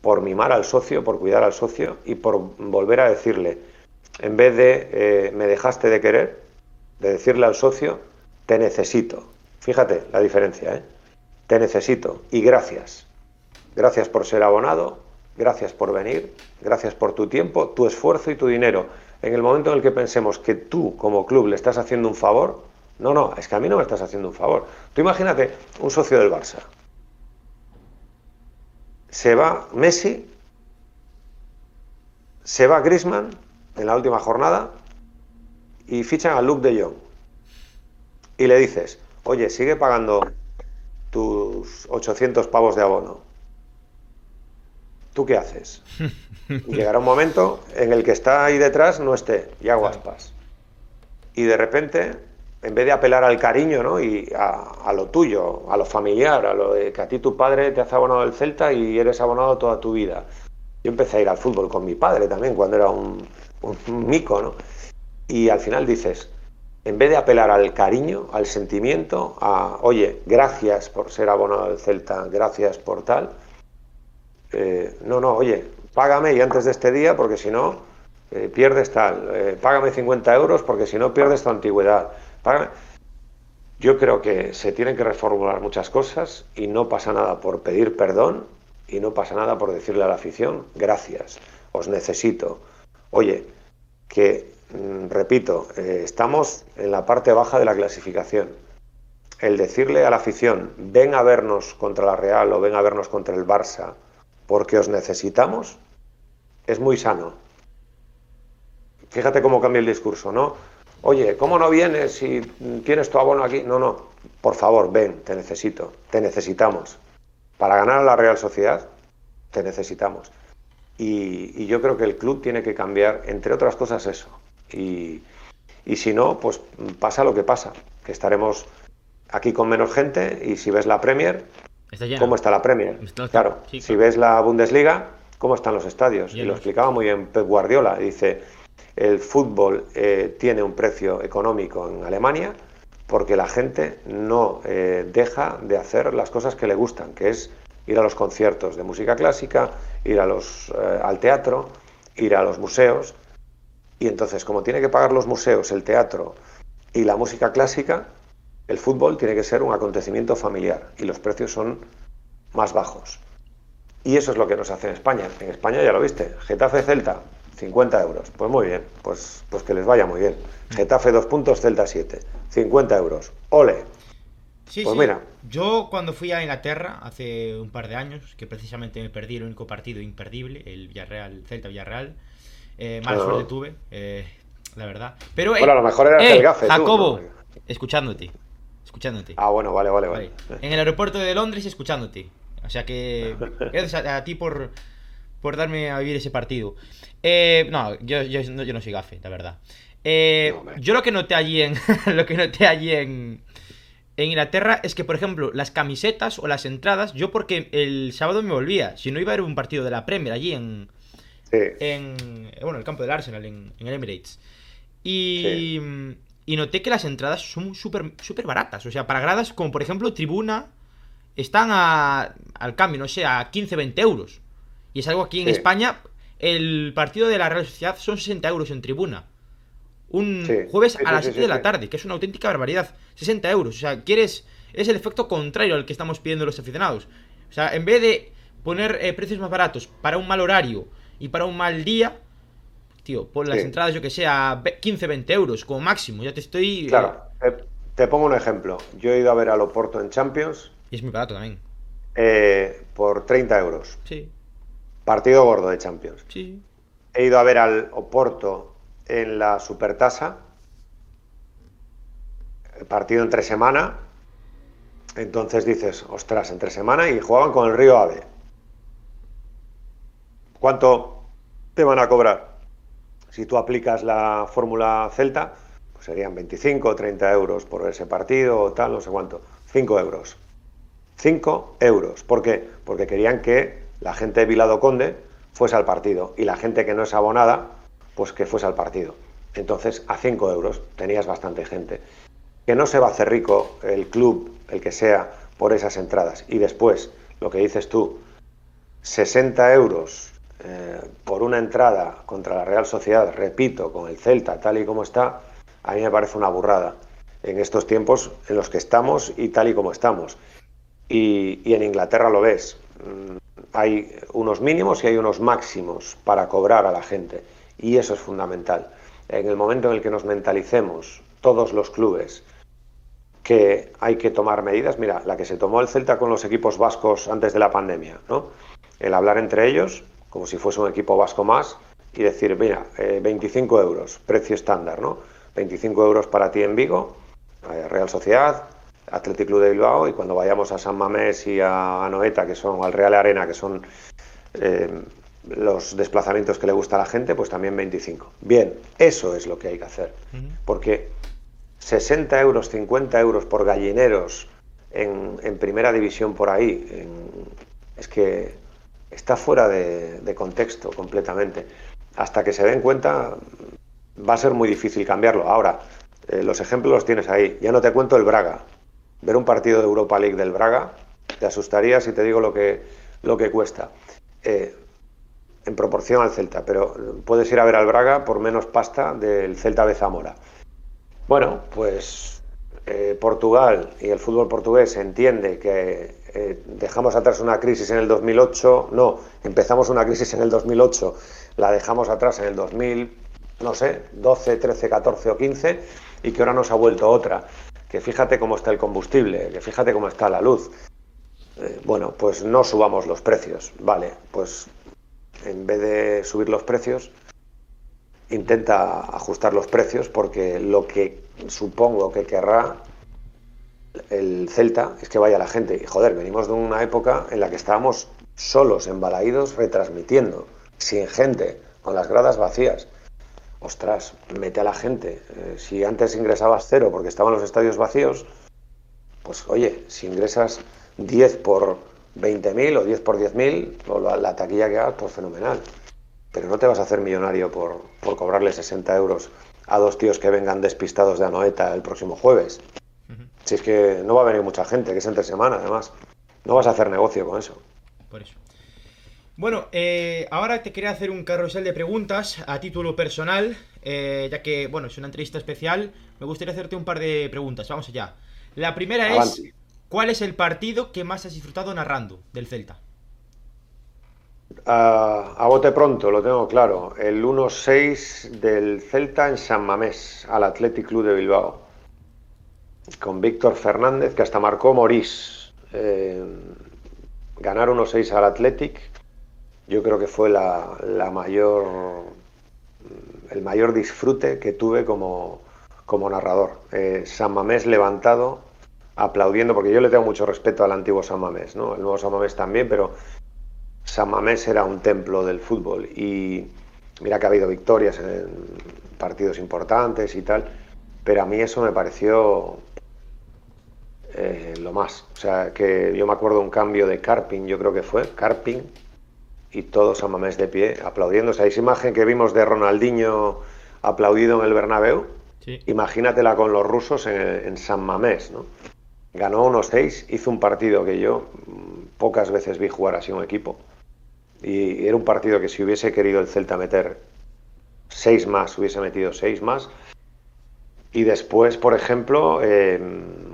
por mimar al socio, por cuidar al socio y por volver a decirle, en vez de eh, me dejaste de querer, de decirle al socio, te necesito. Fíjate la diferencia, ¿eh? Te necesito y gracias. Gracias por ser abonado, gracias por venir, gracias por tu tiempo, tu esfuerzo y tu dinero. En el momento en el que pensemos que tú como club le estás haciendo un favor, no, no, es que a mí no me estás haciendo un favor. Tú imagínate un socio del Barça. Se va Messi, se va Grisman en la última jornada y fichan a Luke de Jong. Y le dices, oye, sigue pagando tus 800 pavos de abono. ¿Tú qué haces? Y llegará un momento en el que está ahí detrás no esté, y aguaspas. Y de repente, en vez de apelar al cariño ¿no? y a, lo tuyo, a lo familiar, a lo de que a ti tu padre te hace abonado el Celta y eres abonado toda tu vida. Yo empecé a ir al fútbol con mi padre también cuando era un, un mico, ¿no? Y al final dices, en vez de apelar al cariño, al sentimiento, a, oye, gracias por ser abonado del Celta, gracias por tal, eh, no, no, oye, págame y antes de este día, porque si no, eh, pierdes tal, eh, págame 50 euros porque si no pierdes tu antigüedad. Yo creo que se tienen que reformular muchas cosas y no pasa nada por pedir perdón y no pasa nada por decirle a la afición, gracias, os necesito. Oye, que Mm, repito, estamos en la parte baja de la clasificación. El decirle a la afición, ven a vernos contra la Real o ven a vernos contra el Barça porque os necesitamos, es muy sano. Fíjate cómo cambia el discurso, ¿no? Oye, ¿cómo no vienes si tienes tu abono aquí? No, no, por favor, ven, te necesito, te necesitamos. Para ganar a la Real Sociedad, te necesitamos. Y, y yo creo que el club tiene que cambiar, entre otras cosas, eso y, si no, pues pasa lo que pasa, que estaremos aquí con menos gente y si ves la Premier, ¿cómo está la Premier? claro, si ves la Bundesliga, ¿cómo están los estadios? Y lo explicaba muy bien Pep Guardiola, dice, el fútbol eh, tiene un precio económico en Alemania porque la gente no eh, deja de hacer las cosas que le gustan, que es ir a los conciertos de música clásica, ir a los, eh, al teatro, ir a los museos, y entonces, como tiene que pagar los museos, el teatro y la música clásica, el fútbol tiene que ser un acontecimiento familiar y los precios son más bajos. Y eso es lo que nos hace en España. En España ya lo viste, Getafe Celta, 50 euros. Pues muy bien, pues, pues que les vaya muy bien. Getafe 2 puntos, Celta 7, 50 euros. ¡Ole!
Sí, pues mira. Yo cuando fui a Inglaterra hace un par de años, que precisamente me perdí el único partido imperdible, el Villarreal, Celta Villarreal, eh, mal suerte tuve, eh, la verdad. Pero,
bueno, a lo mejor era
eh,
el gafe.
Jacobo, escuchándote. Escuchándote.
Ah, bueno, vale, vale, vale,
En el aeropuerto de Londres escuchándote. O sea que. Gracias a, ti por, por darme a vivir ese partido. Eh, no, yo, yo, yo, no soy gafe, la verdad. Eh, yo lo que noté allí en. lo que noté allí en. En Inglaterra es que, por ejemplo, las camisetas o las entradas, yo porque el sábado me volvía, si no iba a ver un partido de la Premier allí en, en bueno, el campo del Arsenal, en, el Emirates. Y, y, noté que las entradas son súper super baratas. O sea, para gradas como por ejemplo tribuna, están al cambio, no sé, a 15, 20 euros. Y es algo aquí en España, el partido de la Real Sociedad son 60 euros en tribuna. Un jueves a las 7 de la tarde, que es una auténtica barbaridad. 60 euros. O sea, quieres. Es el efecto contrario al que estamos pidiendo los aficionados. O sea, en vez de poner eh, precios más baratos para un mal horario y para un mal día, tío, pon las entradas, yo que sé, a 15, 20 euros como máximo. Ya te estoy.
Eh, claro, te, pongo un ejemplo. Yo he ido a ver a Loporto en Champions.
Y es muy barato también.
Eh, por 30 euros.
Sí.
Partido gordo de Champions.
Sí.
He ido a ver al Oporto en la Supertasa. Partido entre semana. Entonces dices, ostras, entre semana y jugaban con el Río Ave. ¿Cuánto te van a cobrar? Si tú aplicas la fórmula Celta, pues serían 25 o 30 euros por ese partido o tal, no sé cuánto. 5 euros. 5 euros. ¿Por qué? Porque querían que la gente de Vilado Conde fuese al partido y la gente que no es abonada, pues que fuese al partido. Entonces, a 5 euros tenías bastante gente. Que no se va a hacer rico el club, el que sea, por esas entradas. Y después, lo que dices tú, 60 euros eh, por una entrada contra la Real Sociedad, repito, con el Celta tal y como está, a mí me parece una burrada en estos tiempos en los que estamos y tal y como estamos. Y, en Inglaterra lo ves. Mm, hay unos mínimos y hay unos máximos para cobrar a la gente. Y eso es fundamental. En el momento en el que nos mentalicemos, todos los clubes, que hay que tomar medidas, mira, la que se tomó el Celta con los equipos vascos antes de la pandemia, ¿no? El hablar entre ellos, como si fuese un equipo vasco más, y decir, mira, 25 eh, euros, precio estándar, ¿no? 25 euros para ti en Vigo, eh, Real Sociedad, Athletic Club de Bilbao y cuando vayamos a San Mamés y a Noeta, que son al Real Arena, que son eh, los desplazamientos que le gusta a la gente, pues también 25. Bien, eso es lo que hay que hacer. Porque 60 euros, 50 euros por gallineros en, primera división por ahí, es que está fuera de, contexto completamente. Hasta que se den cuenta, va a ser muy difícil cambiarlo. Ahora, eh, los ejemplos los tienes ahí. Ya no te cuento el Braga ver un partido de Europa League del Braga, te asustaría si te digo lo que, lo que cuesta. Eh, en proporción al Celta, pero puedes ir a ver al Braga por menos pasta del Celta de Zamora. Bueno, pues eh, Portugal y el fútbol portugués entiende que eh, dejamos atrás una crisis en el 2008, no, empezamos una crisis en el 2008, la dejamos atrás en el 2000, no sé, 12, 13, 14 o 15 y que ahora nos ha vuelto otra que fíjate cómo está el combustible, que fíjate cómo está la luz. Eh, bueno, pues no subamos los precios, vale, pues en vez de subir los precios, intenta ajustar los precios porque lo que supongo que querrá el Celta es que vaya la gente. Y joder, venimos de una época en la que estábamos solos, embalaídos, retransmitiendo, sin gente, con las gradas vacías ostras, mete a la gente. Eh, si antes ingresabas cero porque estaban los estadios vacíos, pues oye, si ingresas 10 por 20.000 o 10 por 10.000, o la, taquilla que hagas, pues fenomenal. Pero no te vas a hacer millonario por, por cobrarle 60 euros a dos tíos que vengan despistados de Anoeta el próximo jueves. Si es que no va a venir mucha gente, que es entre semana, además. No vas a hacer negocio con eso.
Por eso. Bueno, eh, ahora te quería hacer un carrusel de preguntas a título personal, eh, ya que, bueno, es una entrevista especial. Me gustaría hacerte un par de preguntas. Vamos allá. La primera es, ¿cuál es el partido que más has disfrutado narrando del Celta?
a bote pronto, lo tengo claro. El 1-6 del Celta en San Mamés, al Athletic Club de Bilbao. Con Víctor Fernández, que hasta marcó Morís. Eh, ganar 1-6 al Athletic yo creo que fue la, mayor, el mayor disfrute que tuve como, narrador. Eh, San Mamés levantado, aplaudiendo, porque yo le tengo mucho respeto al antiguo San Mamés, ¿no? el nuevo San Mamés también, pero San Mamés era un templo del fútbol y mira que ha habido victorias en partidos importantes y tal, pero a mí eso me pareció eh, lo más. O sea, que yo me acuerdo un cambio de Carping, yo creo que fue, Carping, y todos a Mamés de pie aplaudiendo. esa imagen que vimos de Ronaldinho aplaudido en el Bernabéu, imagínatela con los rusos en, San Mamés, ¿no? Ganó unos seis, hizo un partido que yo mm, pocas veces vi jugar así un equipo. Y era un partido que si hubiese querido el Celta meter seis más, hubiese metido seis más. Y después, por ejemplo, em,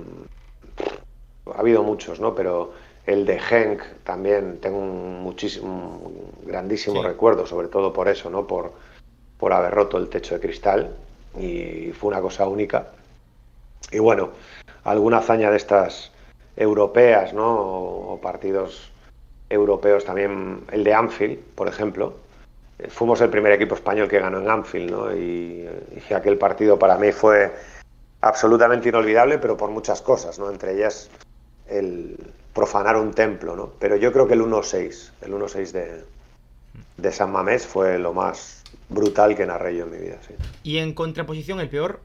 ha habido muchos, ¿no? Pero el de Henk también tengo un muchísimo, grandísimo recuerdo, sobre todo por eso, ¿no? Por, por haber roto el techo de cristal y fue una cosa única. Y bueno, alguna hazaña de estas europeas, ¿no? O, partidos europeos también, el de Anfield, por ejemplo. Fuimos el primer equipo español que ganó en Anfield, ¿no? Y, y aquel partido para mí fue absolutamente inolvidable, pero por muchas cosas, ¿no? Entre ellas el, profanar un templo, ¿no? Pero yo creo que el 1-6, el 1-6 de, de San Mamés fue lo más brutal que narré yo en mi vida, sí.
¿Y en contraposición el peor?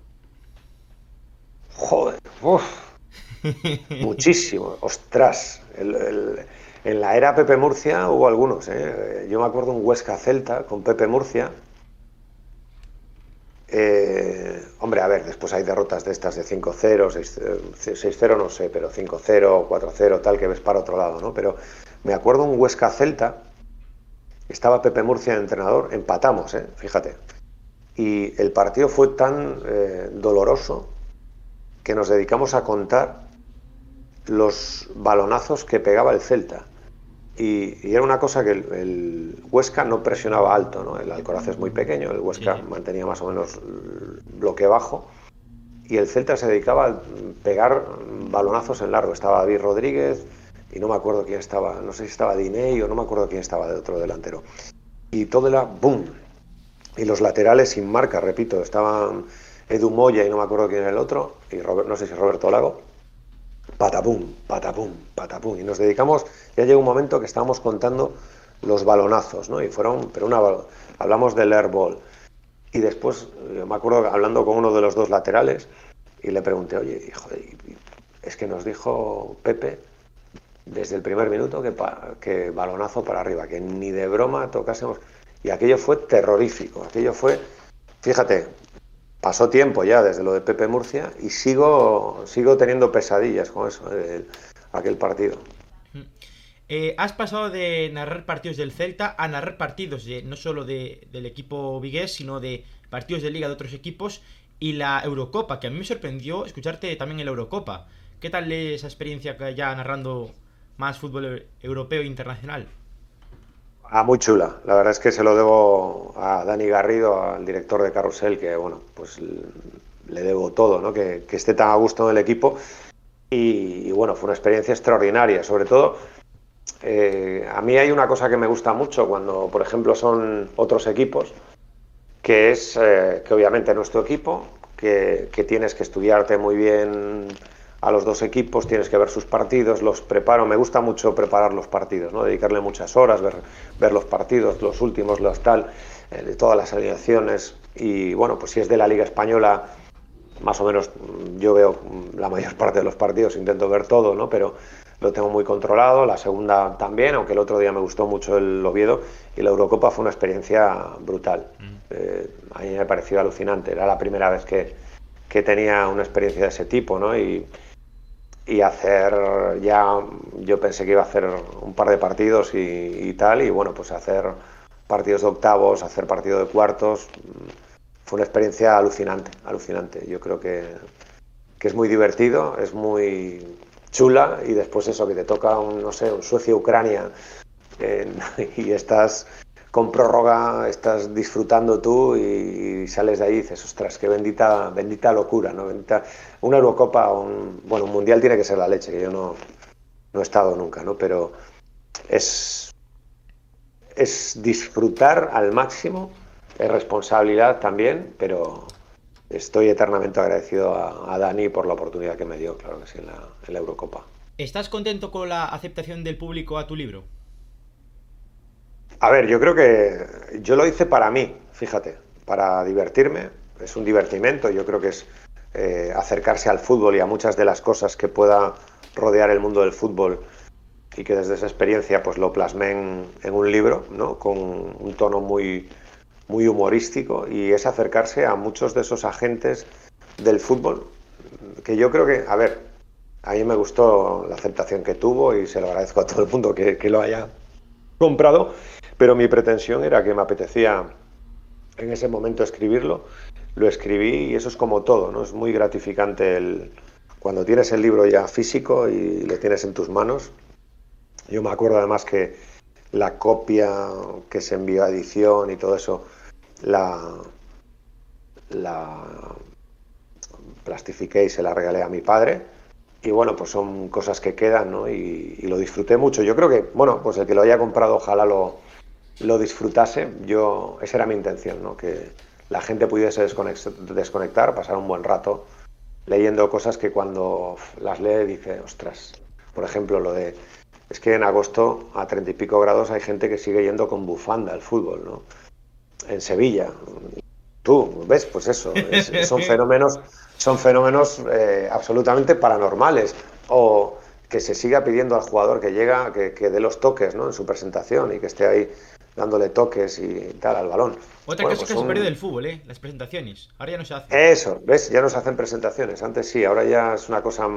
Joder, muchísimo, ostras. en la era Pepe Murcia hubo algunos, ¿eh? Yo me acuerdo un Huesca Celta con Pepe Murcia, eh, hombre, a ver, después hay derrotas de estas de 5-0, 6-0, no sé, pero 5-0, 4-0, tal, que ves para otro lado, ¿no? Pero me acuerdo un Huesca Celta, estaba Pepe Murcia entrenador, empatamos, ¿eh? Fíjate. Y el partido fue tan eh, doloroso que nos dedicamos a contar los balonazos que pegaba el Celta. Y, era una cosa que el, Huesca no presionaba alto, ¿no? El Alcoraz es muy pequeño, el Huesca mantenía más o menos bloque bajo y el Celta se dedicaba a pegar balonazos en largo. Estaba David Rodríguez y no me acuerdo quién estaba, no sé si estaba Diney o no me acuerdo quién estaba de otro delantero. Y todo era boom. Y los laterales sin marca, repito, estaban Edu Moya y no me acuerdo quién era el otro, y no sé si Roberto Lago patapum, patapum, patapum. Y nos dedicamos, ya llegó un momento que estábamos contando los balonazos, ¿no? Y fueron, pero una, hablamos del airball. Y después, yo me acuerdo hablando con uno de los dos laterales y le pregunté, oye, hijo, es que nos dijo Pepe desde el primer minuto que, que balonazo para arriba, que ni de broma tocásemos. Y aquello fue terrorífico, aquello fue, fíjate, pasó tiempo ya desde lo de Pepe Murcia y sigo, sigo teniendo pesadillas con eso, aquel partido.
Eh, has pasado de narrar partidos del Celta a narrar partidos de, no solo de, del equipo vigués, sino de partidos de liga de otros equipos y la Eurocopa, que a mí me sorprendió escucharte también en la Eurocopa. ¿Qué tal esa experiencia ya narrando más fútbol europeo e internacional?
Ah, muy chula. La verdad es que se lo debo a Dani Garrido, al director de Carrusel, que bueno, pues le debo todo, ¿no? Que, esté tan a gusto en el equipo. Y, bueno, fue una experiencia extraordinaria. Sobre todo, eh, a mí hay una cosa que me gusta mucho cuando, por ejemplo, son otros equipos, que es eh, que obviamente nuestro equipo, que, que tienes que estudiarte muy bien a los dos equipos, tienes que ver sus partidos, los preparo, me gusta mucho preparar los partidos, ¿no? dedicarle muchas horas, ver, ver los partidos, los últimos, los tal, eh, todas las alineaciones y bueno, pues si es de la Liga Española, más o menos mm, yo veo mm, la mayor parte de los partidos, intento ver todo, ¿no? pero lo tengo muy controlado, la segunda también, aunque el otro día me gustó mucho el Oviedo y la Eurocopa fue una experiencia brutal, mm. eh, a mí me pareció alucinante, era la primera vez que, que tenía una experiencia de ese tipo, ¿no? Y, y hacer ya, yo pensé que iba a hacer un par de partidos y, tal, y bueno, pues hacer partidos de octavos, hacer partidos de cuartos, fue una experiencia alucinante, alucinante. Yo creo que, que es muy divertido, es muy chula y después eso, que te toca un, no sé, un Suecia-Ucrania y estás con prórroga estás disfrutando tú y, sales de ahí y dices, ostras, qué bendita, bendita locura, ¿no? Una Eurocopa, un, bueno, un Mundial tiene que ser la leche, que yo no, no he estado nunca, ¿no? Pero es, es disfrutar al máximo, es responsabilidad también, pero estoy eternamente agradecido a, Dani por la oportunidad que me dio, claro que sí, en la, en la Eurocopa.
¿Estás contento con la aceptación del público a tu libro?
A ver, yo creo que yo lo hice para mí, fíjate, para divertirme. Es un divertimento, yo creo que es eh, acercarse al fútbol y a muchas de las cosas que pueda rodear el mundo del fútbol y que desde esa experiencia pues lo plasmé en, un libro, ¿no? Con un tono muy, muy humorístico y es acercarse a muchos de esos agentes del fútbol que yo creo que, a ver, a mí me gustó la aceptación que tuvo y se lo agradezco a todo el mundo que, que lo haya comprado pero mi pretensión era que me apetecía en ese momento escribirlo. Lo escribí y eso es como todo, ¿no? Es muy gratificante el, cuando tienes el libro ya físico y lo tienes en tus manos. Yo me acuerdo además que la copia que se envió a edición y todo eso, la, la plastifiqué y se la regalé a mi padre. Y bueno, pues son cosas que quedan, ¿no? Y, y, lo disfruté mucho. Yo creo que, bueno, pues el que lo haya comprado, ojalá lo, lo disfrutase, yo, esa era mi intención, ¿no? que la gente pudiese desconectar, pasar un buen rato leyendo cosas que cuando las lee dice, ostras, por ejemplo, lo de, es que en agosto a treinta y pico grados hay gente que sigue yendo con bufanda al fútbol, ¿no? En Sevilla. Tú, ¿ves? Pues eso, son fenómenos, son fenómenos eh, absolutamente paranormales. O que se siga pidiendo al jugador que llega, que, que dé los toques ¿no? en su presentación y que esté ahí dándole toques y tal al balón.
Otra cosa pues que se perdido del fútbol, ¿eh? Las presentaciones. Ahora ya no se hace.
Eso, ¿ves? Ya no se hacen presentaciones. Antes sí, ahora ya es una cosa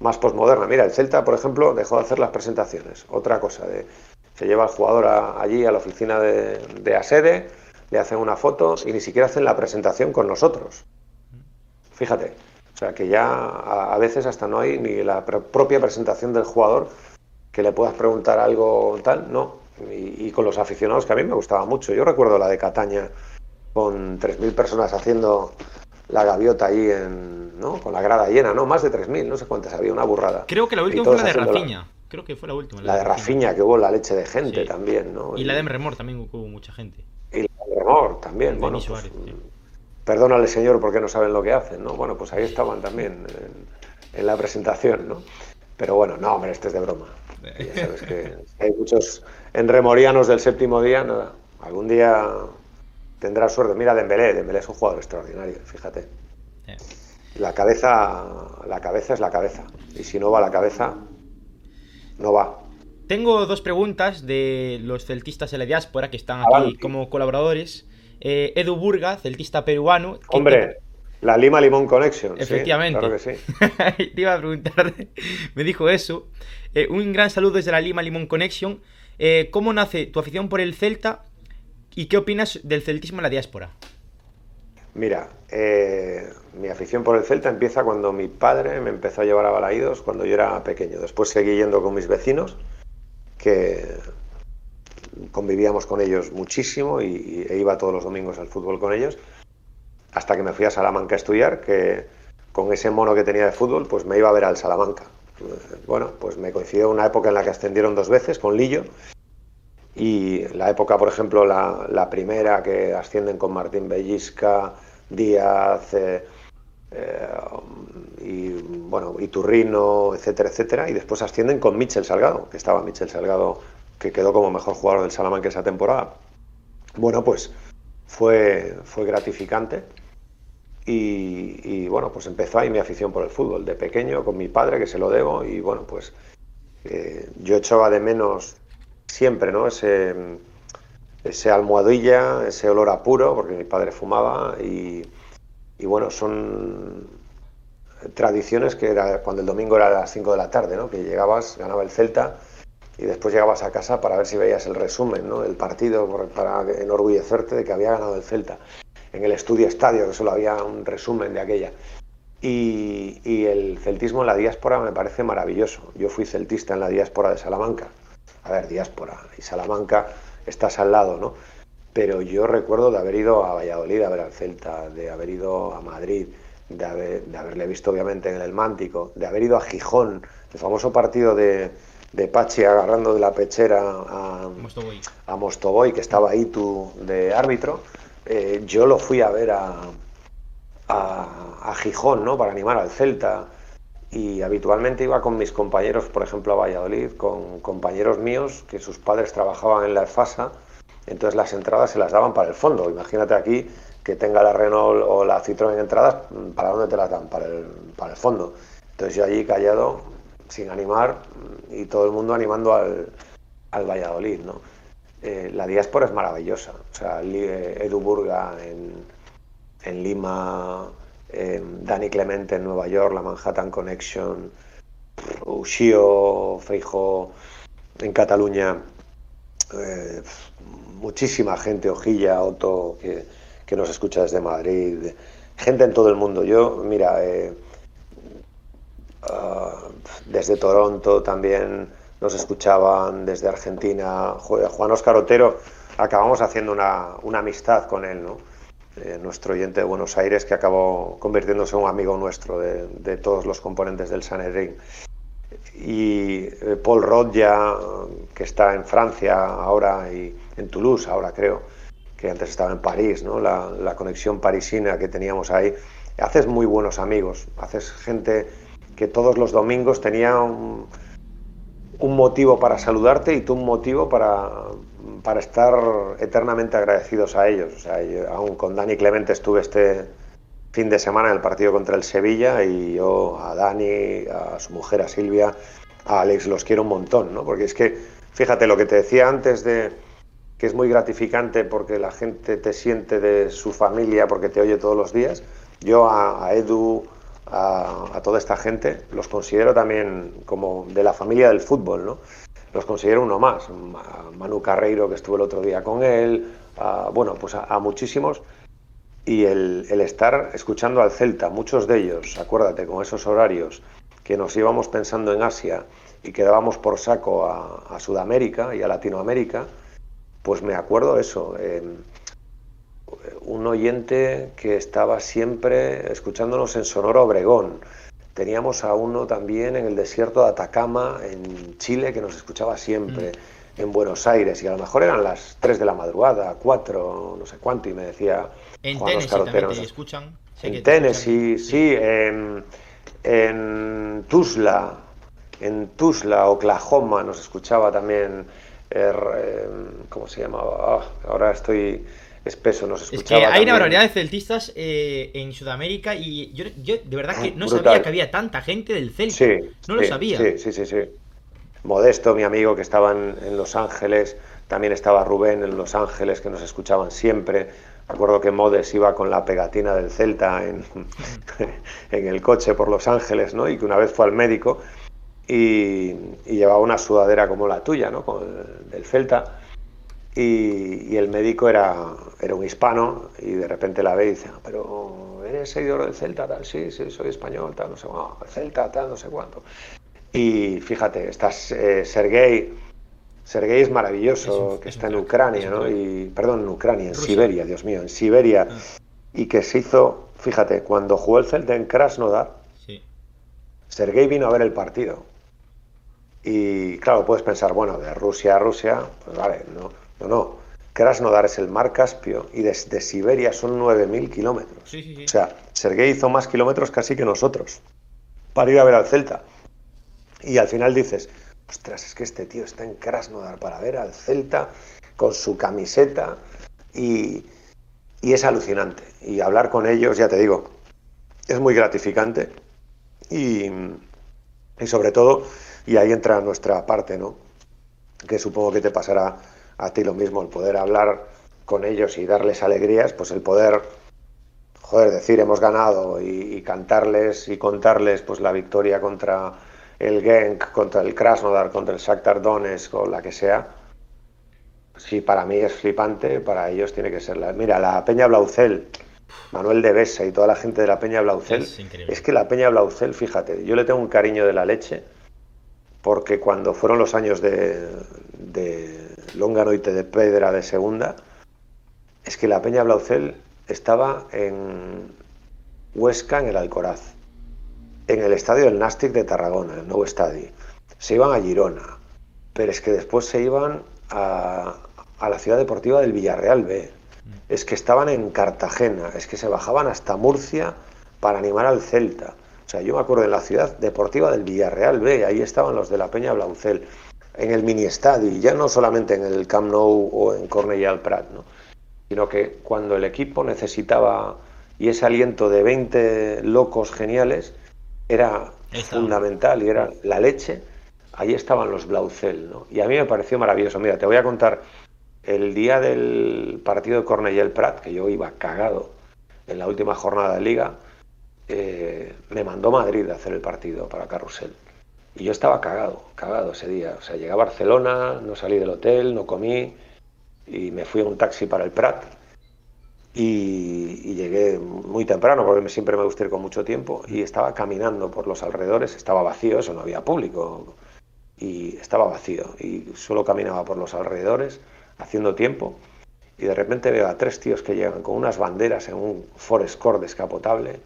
más posmoderna. Mira, el Celta, por ejemplo, dejó de hacer las presentaciones. Otra cosa, de, se lleva al jugador allí a la oficina de, de Asede, le hacen una foto y ni siquiera hacen la presentación con nosotros. Fíjate. O sea, que ya a, veces hasta no hay ni la propia presentación del jugador que le puedas preguntar algo tal, no. Y, con los aficionados que a mí me gustaba mucho. Yo recuerdo la de Cataña con 3.000 personas haciendo la gaviota ahí en, ¿no? con la grada llena, ¿no? Más de 3.000, no sé cuántas había, una burrada.
Creo que la última fue la de Rafiña. Creo que fue la última.
La, de Rafiña, que hubo la leche de gente también, ¿no?
Y, la de Remor también hubo mucha gente.
Y la de Remor también, bueno. Pues, perdónale, señor, porque no saben lo que hacen, ¿no? Bueno, pues ahí estaban también en, la presentación, ¿no? Pero bueno, no, hombre, este es de broma. Ya sabes que hay muchos enremorianos del séptimo día, nada. Algún día tendrá suerte. Mira, Dembélé, Dembélé es un jugador extraordinario, fíjate. La cabeza, la cabeza es la cabeza. Y si no va la cabeza, no va.
Tengo dos preguntas de los celtistas de la diáspora que están aquí como colaboradores. Eh, Edu Burga, celtista peruano.
Hombre, la Lima Limón Connection.
Efectivamente.
claro que sí.
te iba a preguntar, me dijo eso. Eh, un gran saludo desde la Lima Limón Connection. Eh, ¿Cómo nace tu afición por el Celta y qué opinas del celtismo en la diáspora?
Mira, mi afición por el Celta empieza cuando mi padre me empezó a llevar a Balaídos cuando yo era pequeño. Después seguí yendo con mis vecinos, que convivíamos con ellos muchísimo y, e iba todos los domingos al fútbol con ellos, hasta que me fui a Salamanca a estudiar, que con ese mono que tenía de fútbol, pues me iba a ver al Salamanca. Bueno, pues me coincidió una época en la que ascendieron dos veces con Lillo, y la época, por ejemplo, la, primera que ascienden con Martín Bellisca, Díaz, eh, eh, y bueno, Turrino etcétera, etcétera, y después ascienden con Michel Salgado, que estaba Michel Salgado, que quedó como mejor jugador del Salamanca esa temporada. Bueno, pues fue, fue gratificante. Y, bueno, pues empezó ahí mi afición por el fútbol, de pequeño, con mi padre, que se lo debo, y bueno, pues eh, yo echaba de menos siempre, ¿no? Ese, ese almohadilla, ese olor a puro, porque mi padre fumaba, y, bueno, son tradiciones que era cuando el domingo era a las 5 de la tarde, ¿no? que llegabas, ganaba el Celta y después llegabas a casa para ver si veías el resumen ¿no? del partido, para enorgullecerte de que había ganado el Celta. En el estudio estadio, que solo había un resumen de aquella. Y, y, el celtismo en la diáspora me parece maravilloso. Yo fui celtista en la diáspora de Salamanca. A ver, diáspora y Salamanca estás al lado, ¿no? pero yo recuerdo de haber ido a Valladolid a ver al Celta, de haber ido a Madrid, de, haberle visto obviamente en el Mántico, de haber ido a Gijón, el famoso partido de, de Pachi agarrando de la pechera a Mostoboy, que estaba ahí tú de árbitro, eh, yo lo fui a ver a, a, Gijón, ¿no? Para animar al Celta. Y habitualmente iba con mis compañeros, por ejemplo, a Valladolid, con compañeros míos que sus padres trabajaban en la EFASA entonces las entradas se las daban para el fondo. Imagínate aquí que tenga la Renault o la Citroën entradas, ¿para dónde te las dan? Para el, para el fondo. Entonces yo allí callado, sin animar, y todo el mundo animando al, al Valladolid, ¿no? Eh, la diáspora es maravillosa. O sea, eh, Edu Burga en, en Lima, Dani Clemente en Nueva York, la Manhattan Connection, Ushio Feijo en Cataluña. Eh, muchísima gente, Ojilla, Otto, que, nos escucha desde Madrid, gente en todo el mundo. Yo, mira, eh, ah, desde Toronto también nos escuchaban, desde Argentina, Juan Oscar Otero, acabamos haciendo una, amistad con él, ¿no? Eh, nuestro oyente de Buenos Aires, que acabó convirtiéndose en un amigo nuestro de, todos los componentes del Sanedrín. Y eh, Paul Roth ya, que está en Francia ahora y, en Toulouse ahora creo, que antes estaba en París, ¿no? la, conexión parisina que teníamos ahí. Haces muy buenos amigos, haces gente que todos los domingos tenía un, motivo para saludarte y tú un motivo para, para estar eternamente agradecidos a ellos. O sea, aún con Dani Clemente estuve este fin de semana en el partido contra el Sevilla y yo a Dani, a su mujer, a Silvia, a Alex los quiero un montón, ¿no? Porque es que, fíjate lo que te decía antes de, que es muy gratificante porque la gente te siente de su familia, porque te oye todos los días. Yo a, Edu, a, toda esta gente, los considero también como de la familia del fútbol, ¿no? Los considero uno más. A Manu Carreiro, que estuve el otro día con él, bueno, pues a, muchísimos. Y el, estar escuchando al Celta, muchos de ellos, acuérdate, con esos horarios, que nos íbamos pensando en Asia y que dábamos por saco a, Sudamérica y a Latinoamérica, pues me acuerdo eso. Un oyente que estaba siempre escuchándonos en Sonora Obregón. Teníamos a uno también en el desierto de Atacama, en Chile, que nos escuchaba siempre. Mm en Buenos Aires y a lo mejor eran las 3 de la madrugada, 4, no sé cuánto, y me decía...
En Tennessee también te escuchan.
en Tennessee, sí, en, en Tuzla, en Tuzla, Oklahoma, nos escuchaba también, er, ¿cómo se llamaba? Ah, ahora estoy espeso, nos escuchaba.
Es que hay una barbaridad de celtistas eh, en Sudamérica y yo, yo, de verdad que no sabía que había tanta gente del Celta. Sí, no lo sabía.
Sí, sí, sí, sí. Modesto, mi amigo que estaba en, Los Ángeles, también estaba Rubén en Los Ángeles, que nos escuchaban siempre. Recuerdo que Modes iba con la pegatina del Celta en, en, el coche por Los Ángeles, ¿no? Y que una vez fue al médico y, llevaba una sudadera como la tuya, ¿no? del Celta. Y, el médico era, era un hispano y de repente la ve y dice, ah, pero ¿eres seguidor del Celta? Tal, sí, sí, soy español, tal, no sé, cuánto, Celta, tal, no sé cuánto. Y fíjate, estás eh, Sergei. Sergei es maravilloso, que está en Ucrania, ¿no? Y, perdón, en Ucrania, en Siberia, Dios mío, en Siberia. Ah. Y que se hizo, fíjate, cuando jugó el Celta en Krasnodar, sí. Sergei vino a ver el partido. Y claro, puedes pensar, bueno, de Rusia a Rusia, pues vale, no, no, no. Krasnodar es el mar Caspio y desde Siberia son 9.000 kilómetros. Sí, sí, o sea, Sergei hizo más kilómetros casi que nosotros para ir a ver al Celta. Y al final dices, ostras, es que este tío está en Krasnodar para ver al Celta con su camiseta y, es alucinante. Y hablar con ellos, ya te digo, es muy gratificante y, y sobre todo, y ahí entra nuestra parte, ¿no? Que supongo que te pasará a ti lo mismo, el poder hablar con ellos y darles alegrías, pues el poder, joder, decir hemos ganado y, y cantarles y contarles pues la victoria contra el Genk contra el Krasnodar, contra el Shakhtar Donetsk o la que sea, sí, para mí es flipante, para ellos tiene que ser la... Mira, la Peña Blaucel, Manuel de Besa y toda la gente de la Peña Blaucel, es, que la Peña Blaucel, fíjate, yo le tengo un cariño de la leche, porque cuando fueron los años de, de Longanoite de Pedra de segunda, es que la Peña Blaucel estaba en Huesca, en el Alcoraz en el estadio del Nastic de Tarragona, el nuevo estadio. Se iban a Girona, pero es que después se iban a, la ciudad deportiva del Villarreal B. Es que estaban en Cartagena, es que se bajaban hasta Murcia para animar al Celta. O sea, yo me acuerdo en la ciudad deportiva del Villarreal B, ahí estaban los de la Peña Blaucel, en el mini estadio, y ya no solamente en el Camp Nou o en Cornellà al Prat, ¿no? sino que cuando el equipo necesitaba y ese aliento de 20 locos geniales, era fundamental y era la leche, ahí estaban los Blaucel, ¿no? Y a mí me pareció maravilloso. Mira, te voy a contar el día del partido de Cornellel Prat, que yo iba cagado en la última jornada de liga, eh, me mandó Madrid a hacer el partido para Carrusel. Y yo estaba cagado, cagado ese día. O sea, llegué a Barcelona, no salí del hotel, no comí y me fui a un taxi para el Prat y, llegué muy temprano porque siempre me gusta ir con mucho tiempo y estaba caminando por los alrededores, estaba vacío, eso no había público y estaba vacío y solo caminaba por los alrededores haciendo tiempo y de repente veo a tres tíos que llegan con unas banderas en un Forest descapotable,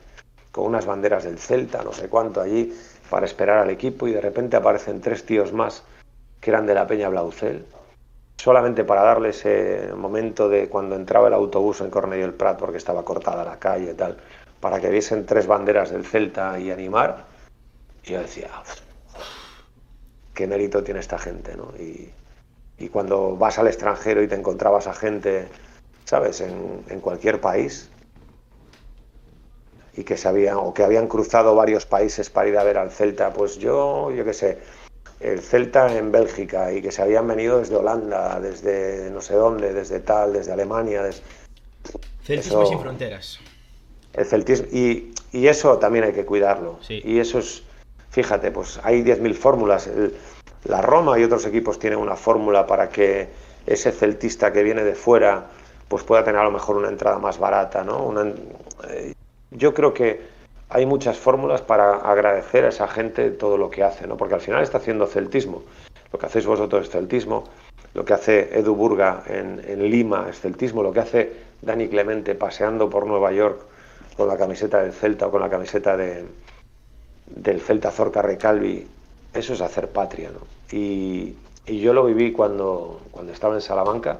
con unas banderas del Celta, no sé cuánto allí, para esperar al equipo y de repente aparecen tres tíos más que eran de la Peña Blaucel solamente para darle ese momento de cuando entraba el autobús en Cornelio del Prat porque estaba cortada la calle y tal, para que viesen tres banderas del Celta y animar. Y yo decía, qué mérito tiene esta gente, ¿no? Y, cuando vas al extranjero y te encontrabas a gente, ¿sabes?, en, en cualquier país, y que se habían, o que habían cruzado varios países para ir a ver al Celta, pues yo, yo qué sé, el Celta en Bélgica y que se habían venido desde Holanda, desde no sé dónde, desde tal, desde Alemania.
Celtismo sin fronteras.
El celtismo, y, eso también hay que cuidarlo. Y eso es, fíjate, pues hay 10.000 fórmulas. la Roma y otros equipos tienen una fórmula para que ese celtista que viene de fuera pues pueda tener a lo mejor una entrada más barata, ¿no? Eh, yo creo que hay muchas fórmulas para agradecer a esa gente todo lo que hace, ¿no? Porque al final está haciendo celtismo. Lo que hacéis vosotros es celtismo, lo que hace Edu Burga en, Lima es celtismo, lo que hace Dani Clemente paseando por Nueva York con la camiseta del Celta o con la camiseta de, del Celta Zorca Recalvi, eso es hacer patria, ¿no? Y, y yo lo viví cuando, cuando estaba en Salamanca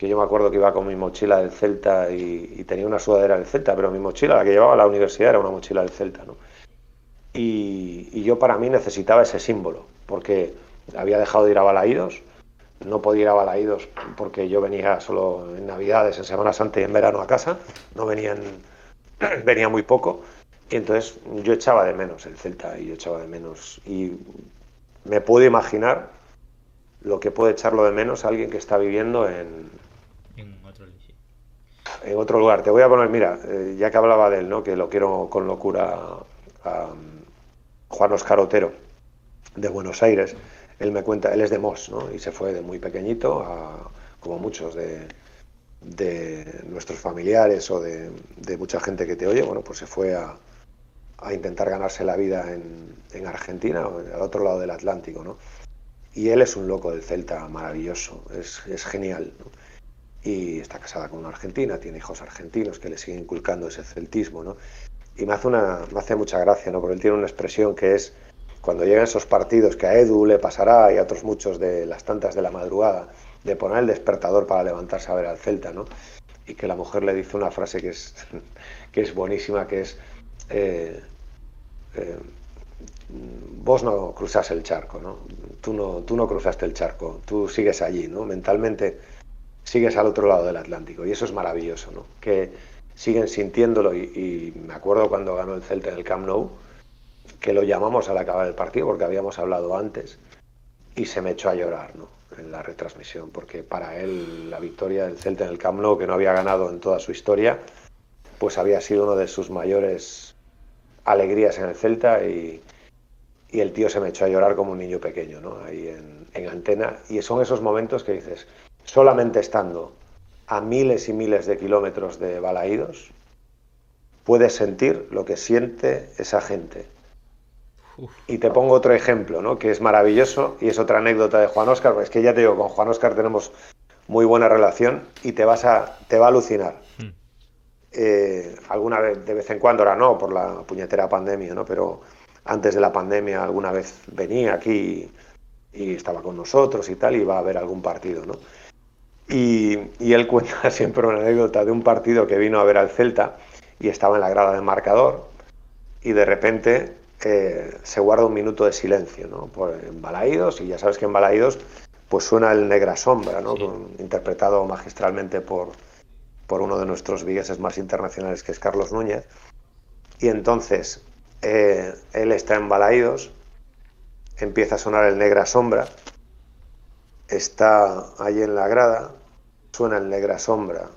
que yo me acuerdo que iba con mi mochila del Celta y, tenía una sudadera del Celta, pero mi mochila, la que llevaba a la universidad, era una mochila del Celta, ¿no? Y, yo para mí necesitaba ese símbolo, porque había dejado de ir a Balaídos, no podía ir a Balaídos porque yo venía solo en Navidades, en Semana Santa y en verano a casa, no venían, venía muy poco, y entonces yo echaba de menos el Celta y yo echaba de menos, y me puedo imaginar lo que puede echarlo de menos alguien que está viviendo en, en otro lugar. Te voy a poner, mira, eh, ya que hablaba de él, ¿no? que lo quiero con locura a, Juan Oscar Otero, de Buenos Aires. Él me cuenta, él es de Mos, ¿no? y se fue de muy pequeñito, a, como muchos de, de nuestros familiares o de, mucha gente que te oye, bueno, pues se fue a, a intentar ganarse la vida en, en, Argentina, al otro lado del Atlántico, ¿no? Y él es un loco del Celta maravilloso, es, es genial. ¿no? Y está casada con una argentina, tiene hijos argentinos que le siguen inculcando ese celtismo, ¿no? Y me hace, una, me hace mucha gracia, ¿no? Porque él tiene una expresión que es cuando llegan esos partidos que a Edu le pasará y a otros muchos de las tantas de la madrugada, de poner el despertador para levantarse a ver al Celta, ¿no? Y que la mujer le dice una frase que es, que es buenísima, que es, eh, eh, vos no cruzas el charco, ¿no? Tú, ¿no? tú no cruzaste el charco, tú sigues allí, ¿no? Mentalmente sigues al otro lado del Atlántico. Y eso es maravilloso, ¿no? Que siguen sintiéndolo. Y, me acuerdo cuando ganó el Celta en el Camp Nou, que lo llamamos al acabar el partido, porque habíamos hablado antes, y se me echó a llorar, ¿no? En la retransmisión, porque para él la victoria del Celta en el Camp Nou, que no había ganado en toda su historia, pues había sido uno de sus mayores alegrías en el Celta y, y el tío se me echó a llorar como un niño pequeño, ¿no? Ahí en, en antena. Y son esos momentos que dices, solamente estando a miles y miles de kilómetros de Balaídos, puedes sentir lo que siente esa gente. Y te pongo otro ejemplo, ¿no? que es maravilloso y es otra anécdota de Juan Oscar. Es que ya te digo, con Juan Oscar tenemos muy buena relación y te vas a, te va a alucinar. Hmm. Eh, alguna vez, de vez en cuando, ahora no, por la puñetera pandemia, ¿no? pero antes de la pandemia alguna vez venía aquí y, y estaba con nosotros y tal, y iba a ver algún partido, ¿no? Y, él cuenta siempre una anécdota de un partido que vino a ver al Celta y estaba en la grada de marcador y de repente eh, se guarda un minuto de silencio, ¿no? Por, en Balaídos, y ya sabes que en Balaídos pues suena el Negra Sombra, ¿no? interpretado magistralmente por, por uno de nuestros vigueses más internacionales, que es Carlos Núñez. Y entonces eh, él está en Balaídos, empieza a sonar el Negra Sombra, está ahí en la grada, suena en negra sombra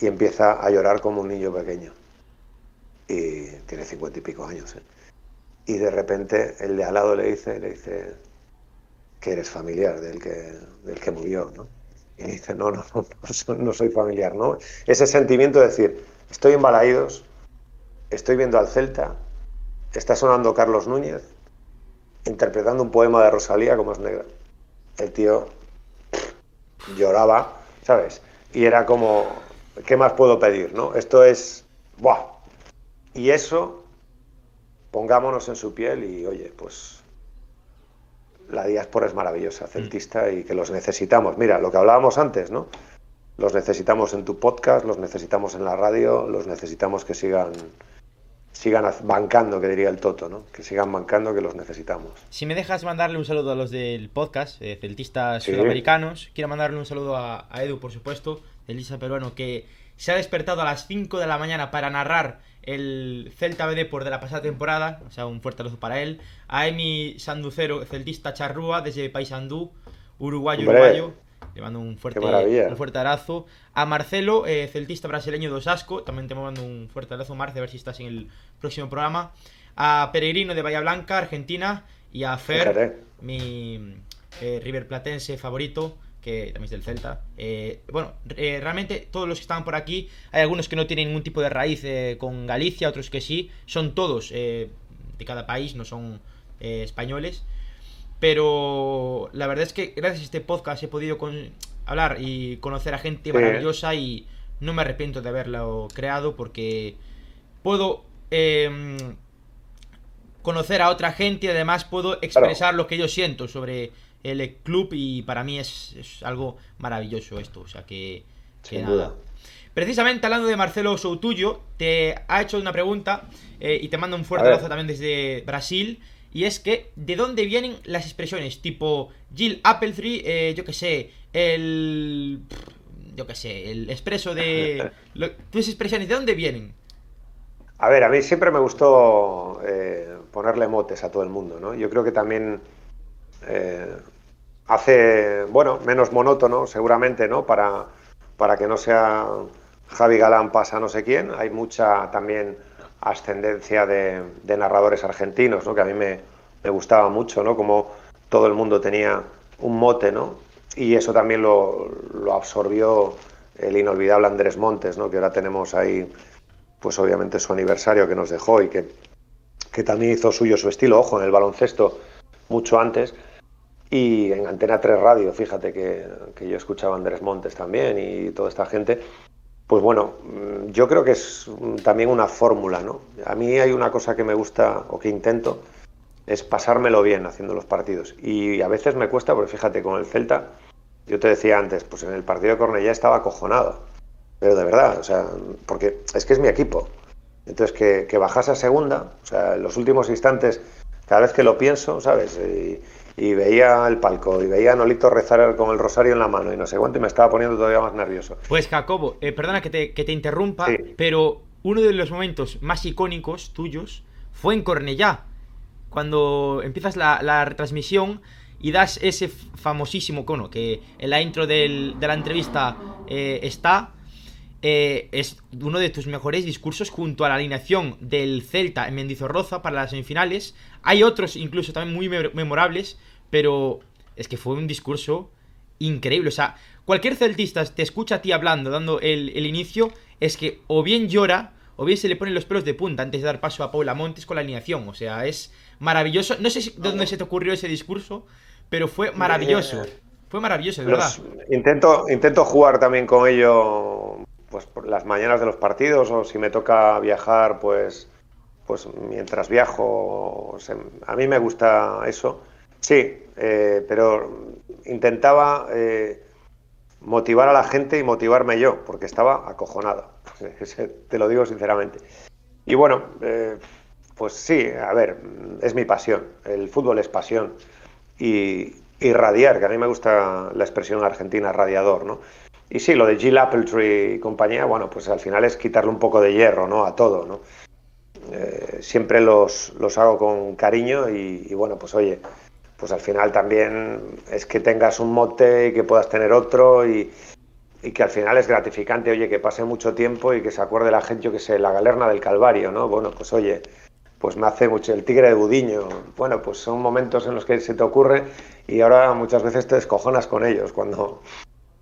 y empieza a llorar como un niño pequeño. Y tiene cincuenta y pico años. ¿eh? Y de repente el de al lado le dice, que eres familiar del que, del que murió, ¿no? Y dice, no, no, no, no soy familiar, ¿no? Ese sentimiento de decir, estoy en Balaídos, estoy viendo al Celta, está sonando Carlos Núñez, interpretando un poema de Rosalía como es negra. El tío lloraba ¿sabes? Y era como, ¿qué más puedo pedir, no? Esto es, ¡buah! Y eso, pongámonos en su piel y, oye, pues la diáspora es maravillosa, mm. celtista, y que los necesitamos. Mira, lo que hablábamos antes, ¿no? Los necesitamos en tu podcast, los necesitamos en la radio, los necesitamos que sigan sigan bancando, que diría el Toto, ¿no? Que sigan bancando, que los necesitamos.
Si me dejas mandarle un saludo a los del podcast, eh, celtistas sudamericanos, quiero mandarle un saludo a, Edu, por supuesto, celtista peruano, que se ha despertado a las 5 de la mañana para narrar el Celta BD por de la pasada temporada, o sea, un fuerte abrazo para él. A Emi Sanducero, celtista charrúa, desde Paysandú, uruguayo, uruguayo. Le mando un fuerte, un fuerte abrazo. A Marcelo, eh, celtista brasileño de Osasco. También te mando un fuerte abrazo, Marce, a ver si estás en el próximo programa. A Peregrino de Bahía Blanca, Argentina. Y a Fer, mi eh, River Platense favorito, que también es del Celta. Eh, bueno, eh, realmente todos los que estaban por aquí, hay algunos que no tienen ningún tipo de raíz con Galicia, otros que sí, son todos de cada país, no son españoles. Pero la verdad es que gracias a este podcast he podido hablar y conocer a gente maravillosa y no me arrepiento de haberlo creado porque puedo em, conocer a otra gente y además puedo expresar lo que yo siento sobre el club y para mí es, algo maravilloso esto. O sea que,
Sin duda.
Precisamente hablando de Marcelo Soutuyo, te ha hecho una pregunta eh, y te mando un fuerte abrazo también desde Brasil. Y es que, ¿de dónde vienen las expresiones? Tipo, Jill Appletree, eh, yo que sé, el. Yo que sé, el expreso de. tus expresiones, ¿de dónde vienen?
A ver, a mí siempre me gustó eh, ponerle motes a todo el mundo, ¿no? Yo creo que también eh, hace, bueno, menos monótono, seguramente, ¿no? Para, para que no sea Javi Galán pasa no sé quién. Hay mucha también ascendencia de, narradores argentinos, ¿no? que a mí me, gustaba mucho, ¿no? como todo el mundo tenía un mote, ¿no? y eso también lo, absorbió el inolvidable Andrés Montes, ¿no? que ahora tenemos ahí, pues obviamente su aniversario que nos dejó y que, también hizo suyo su estilo, ojo, en el baloncesto mucho antes. Y en Antena 3 Radio, fíjate que, yo escuchaba Andrés Montes también y toda esta gente. Pues bueno, mm, yo creo que es también una fórmula, ¿no? A mí hay una cosa que me gusta o que intento, es pasármelo bien haciendo los partidos. Y a veces me cuesta, porque fíjate, con el Celta, yo te decía antes, pues en el partido de Cornellá estaba acojonado. Pero de verdad, o sea, porque es que es mi equipo. Entonces, que, que bajase a segunda, o sea, en los últimos instantes, cada vez que lo pienso, ¿sabes? Y veía el palco y veía a Nolito rezar con el rosario en la mano y no sé cuánto y me estaba poniendo todavía más nervioso.
Pues Jacobo, eh, perdona que te, interrumpa, pero uno de los momentos más icónicos tuyos fue en Cornellá, cuando empiezas la, retransmisión y das ese famosísimo cono que en la intro de la entrevista eh, está. Eh, es uno de tus mejores discursos junto a la alineación del Celta en Mendizorroza para las semifinales. Hay otros incluso también muy memorables, pero es que fue un discurso increíble. O sea, cualquier celtista te escucha a ti hablando, dando el, inicio, es que o bien llora o bien se le ponen los pelos de punta antes de dar paso a Paula Montes con la alineación. O sea, es maravilloso. No sé de dónde se te ocurrió ese discurso, pero fue maravilloso. Fue maravilloso, de verdad.
intento, intento jugar también con ello pues por las mañanas de los partidos o si me toca viajar, pues, pues mientras viajo. a mí me gusta eso. Sí, eh, pero intentaba eh, motivar a la gente y motivarme yo, porque estaba acojonado, te lo digo sinceramente. Y bueno, eh, pues sí, a ver, es mi pasión, el fútbol es pasión. Y, radiar, que a mí me gusta la expresión argentina, radiador, ¿no? Y sí, lo de Jill Appletree y compañía, bueno, pues al final es quitarle un poco de hierro, ¿no? A todo, ¿no? siempre los, los, hago con cariño y bueno, pues oye, pues al final también es que tengas un mote y que puedas tener otro y, que al final es gratificante, oye, que pase mucho tiempo y que se acuerde la gente, yo que sé, la galerna del Calvario, ¿no? Bueno, pues oye, pues me hace mucho el tigre de Budiño. Bueno, pues son momentos en los que se te ocurre y ahora muchas veces te descojonas con ellos cuando,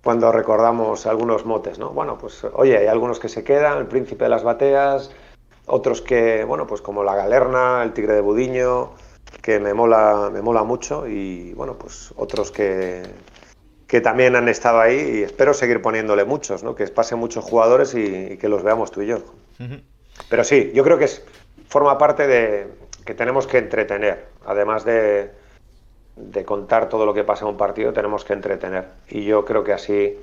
cuando recordamos algunos motes, ¿no? Bueno, pues oye, hay algunos que se quedan, el príncipe de las bateas, otros que, bueno, pues como la galerna, el tigre de Budiño, que me mola, me mola mucho y bueno, pues otros que, que también han estado ahí y espero seguir poniéndole muchos, ¿no? que pasen muchos jugadores y, que los veamos tú y yo. Pero sí, yo creo que es, forma parte de que tenemos que entretener, además de, de contar todo lo que pasa en un partido, tenemos que entretener y yo creo que así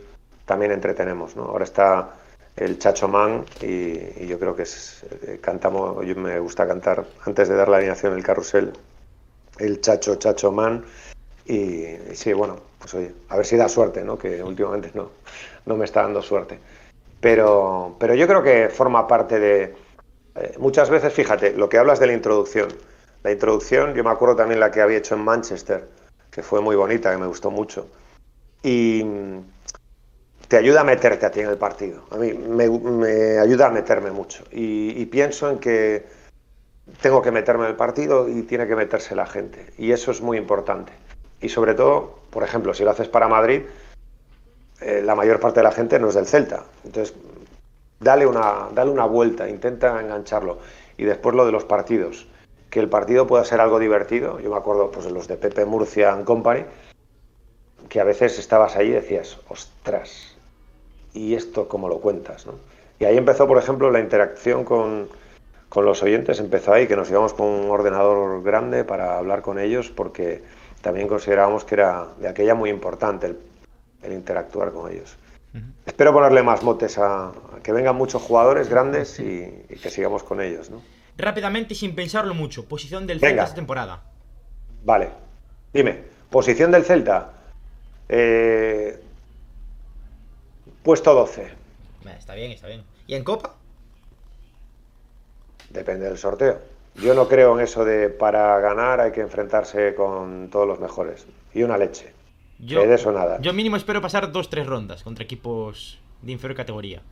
también entretenemos. ¿no? Ahora está el Chacho Man y, yo creo que es, eh, cantamos, yo me gusta cantar antes de dar la alineación el carrusel el Chacho Chacho Man. Y, sí, bueno, pues oye, a ver si da suerte, ¿no? Que últimamente no, no me está dando suerte. Pero, pero yo creo que forma parte de... Eh, muchas veces, fíjate, lo que hablas de la introducción. La introducción, yo me acuerdo también la que había hecho en Manchester, que fue muy bonita, que me gustó mucho. Y te ayuda a meterte a ti en el partido. A mí me, ayuda a meterme mucho. y pienso en que tengo que meterme en el partido y tiene que meterse la gente. Y eso es muy importante. Y sobre todo, por ejemplo, si lo haces para Madrid, eh, la mayor parte de la gente no es del Celta. Entonces, dale una, dale una vuelta, intenta engancharlo. Y después lo de los partidos. Que el partido pueda ser algo divertido. Yo me acuerdo pues, de los de Pepe Murcia and Company, que a veces estabas ahí y decías, ostras, ¿y esto cómo lo cuentas? ¿no? Y ahí empezó, por ejemplo, la interacción con, con los oyentes, empezó ahí, que nos íbamos con un ordenador grande para hablar con ellos, porque también considerábamos que era de aquella muy importante el, el interactuar con ellos. Espero ponerle más motes a, a, que vengan muchos jugadores grandes y, y, que sigamos con ellos, ¿no?
Rápidamente y sin pensarlo mucho, posición del Celta esta temporada.
Vale, dime, posición del Celta. Eh, puesto 12.
Está bien, está bien. ¿Y en Copa?
Depende del sorteo. Yo no creo en eso de para ganar hay que enfrentarse con todos los mejores. Y una leche.
Yo,
de eso nada.
Yo mínimo espero pasar dos, tres rondas contra equipos de inferior categoría.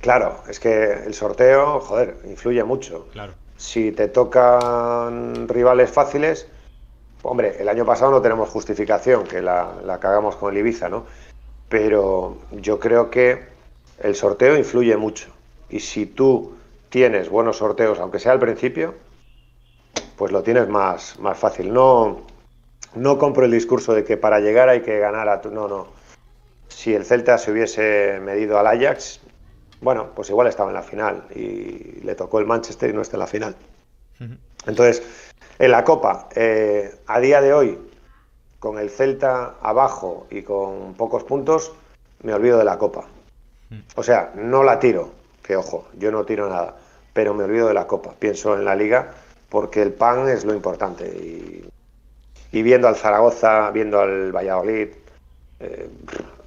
Claro, es que el sorteo, joder, influye mucho.
Claro.
Si te tocan rivales fáciles, hombre, el año pasado no tenemos justificación, que la, la cagamos con el Ibiza, ¿no? Pero yo creo que el sorteo influye mucho. Y si tú tienes buenos sorteos, aunque sea al principio, pues lo tienes más, más fácil. No, no compro el discurso de que para llegar hay que ganar a tu. No, no. Si el Celta se hubiese medido al Ajax, bueno, pues igual estaba en la final y le tocó el Manchester y no está en la final. Entonces, en la Copa, eh, a día de hoy, con el Celta abajo y con pocos puntos, me olvido de la Copa. O sea, no la tiro, que ojo, yo no tiro nada, pero me olvido de la Copa. Pienso en la Liga porque el pan es lo importante. Y, y viendo al Zaragoza, viendo al Valladolid, eh,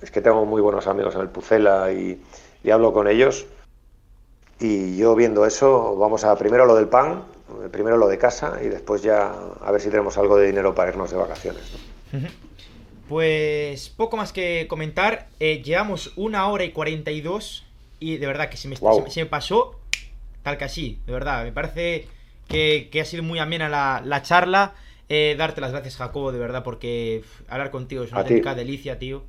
es que tengo muy buenos amigos en el Pucela y, y, hablo con ellos. Y yo viendo eso, vamos a primero lo del pan, primero lo de casa y después ya a ver si tenemos algo de dinero para irnos de vacaciones. ¿no?
Pues poco más que comentar. Eh, llevamos una hora y 42 y de verdad que se me,
Wow.
se, se me pasó tal que así. De verdad, me parece que, que ha sido muy amena la, la charla. Eh, darte las gracias, Jacobo, de verdad, porque hablar contigo es una auténtica delicia, tío.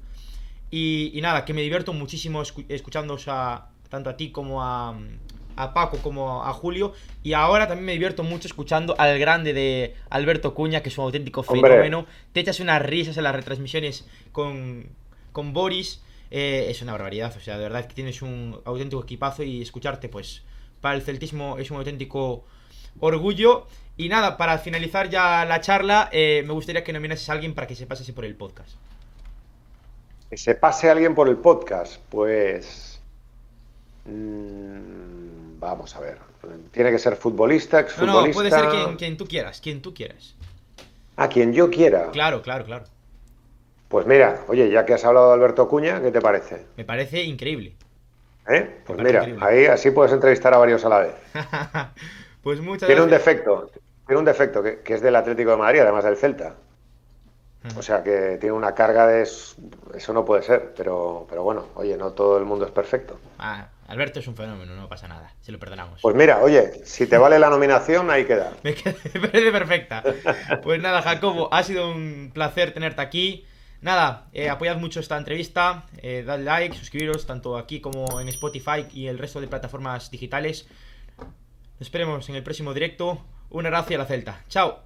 Y, y nada, que me divierto muchísimo escu escuchándoos a, tanto a ti como a, a Paco como a Julio. Y ahora también me divierto mucho escuchando al grande de Alberto Cuña, que es un auténtico
Hombre.
fenómeno. Te echas unas risas en las retransmisiones con, con Boris. Eh, es una barbaridad, o sea, de verdad que tienes un auténtico equipazo y escucharte, pues, para el celtismo es un auténtico orgullo. Y nada, para finalizar ya la charla, eh, me gustaría que nominases a alguien para que se pasase por el podcast.
Que se pase alguien por el podcast, pues. mm, vamos a ver. Tiene que ser futbolista,
No,
exfutbolista.
no, puede ser quien, quien tú quieras, quien tú quieras.
A quien yo quiera.
Claro, claro, claro.
Pues mira, oye, ya que has hablado de Alberto Cuña, ¿qué te parece?
Me parece increíble.
¿Eh? Pues mira,
increíble.
ahí así puedes entrevistar a varios a la vez.
pues muchas
Tiene un defecto, tiene un defecto que, que es del Atlético de Madrid, además del Celta. O sea que tiene una carga de es- eso no puede ser, pero, pero bueno, oye, no todo el mundo es perfecto.
Ah, Alberto es un fenómeno, no pasa nada, se lo perdonamos.
Pues mira, oye, si te vale la nominación, ahí queda.
Me, qued- me parece perfecta. Pues nada, Jacobo, ha sido un placer tenerte aquí. Nada, eh, apoyad mucho esta entrevista, eh, dad like, suscribiros tanto aquí como en Spotify y el resto de plataformas digitales. Nos esperemos en el próximo directo. Un abrazo y a la Celta. Chao.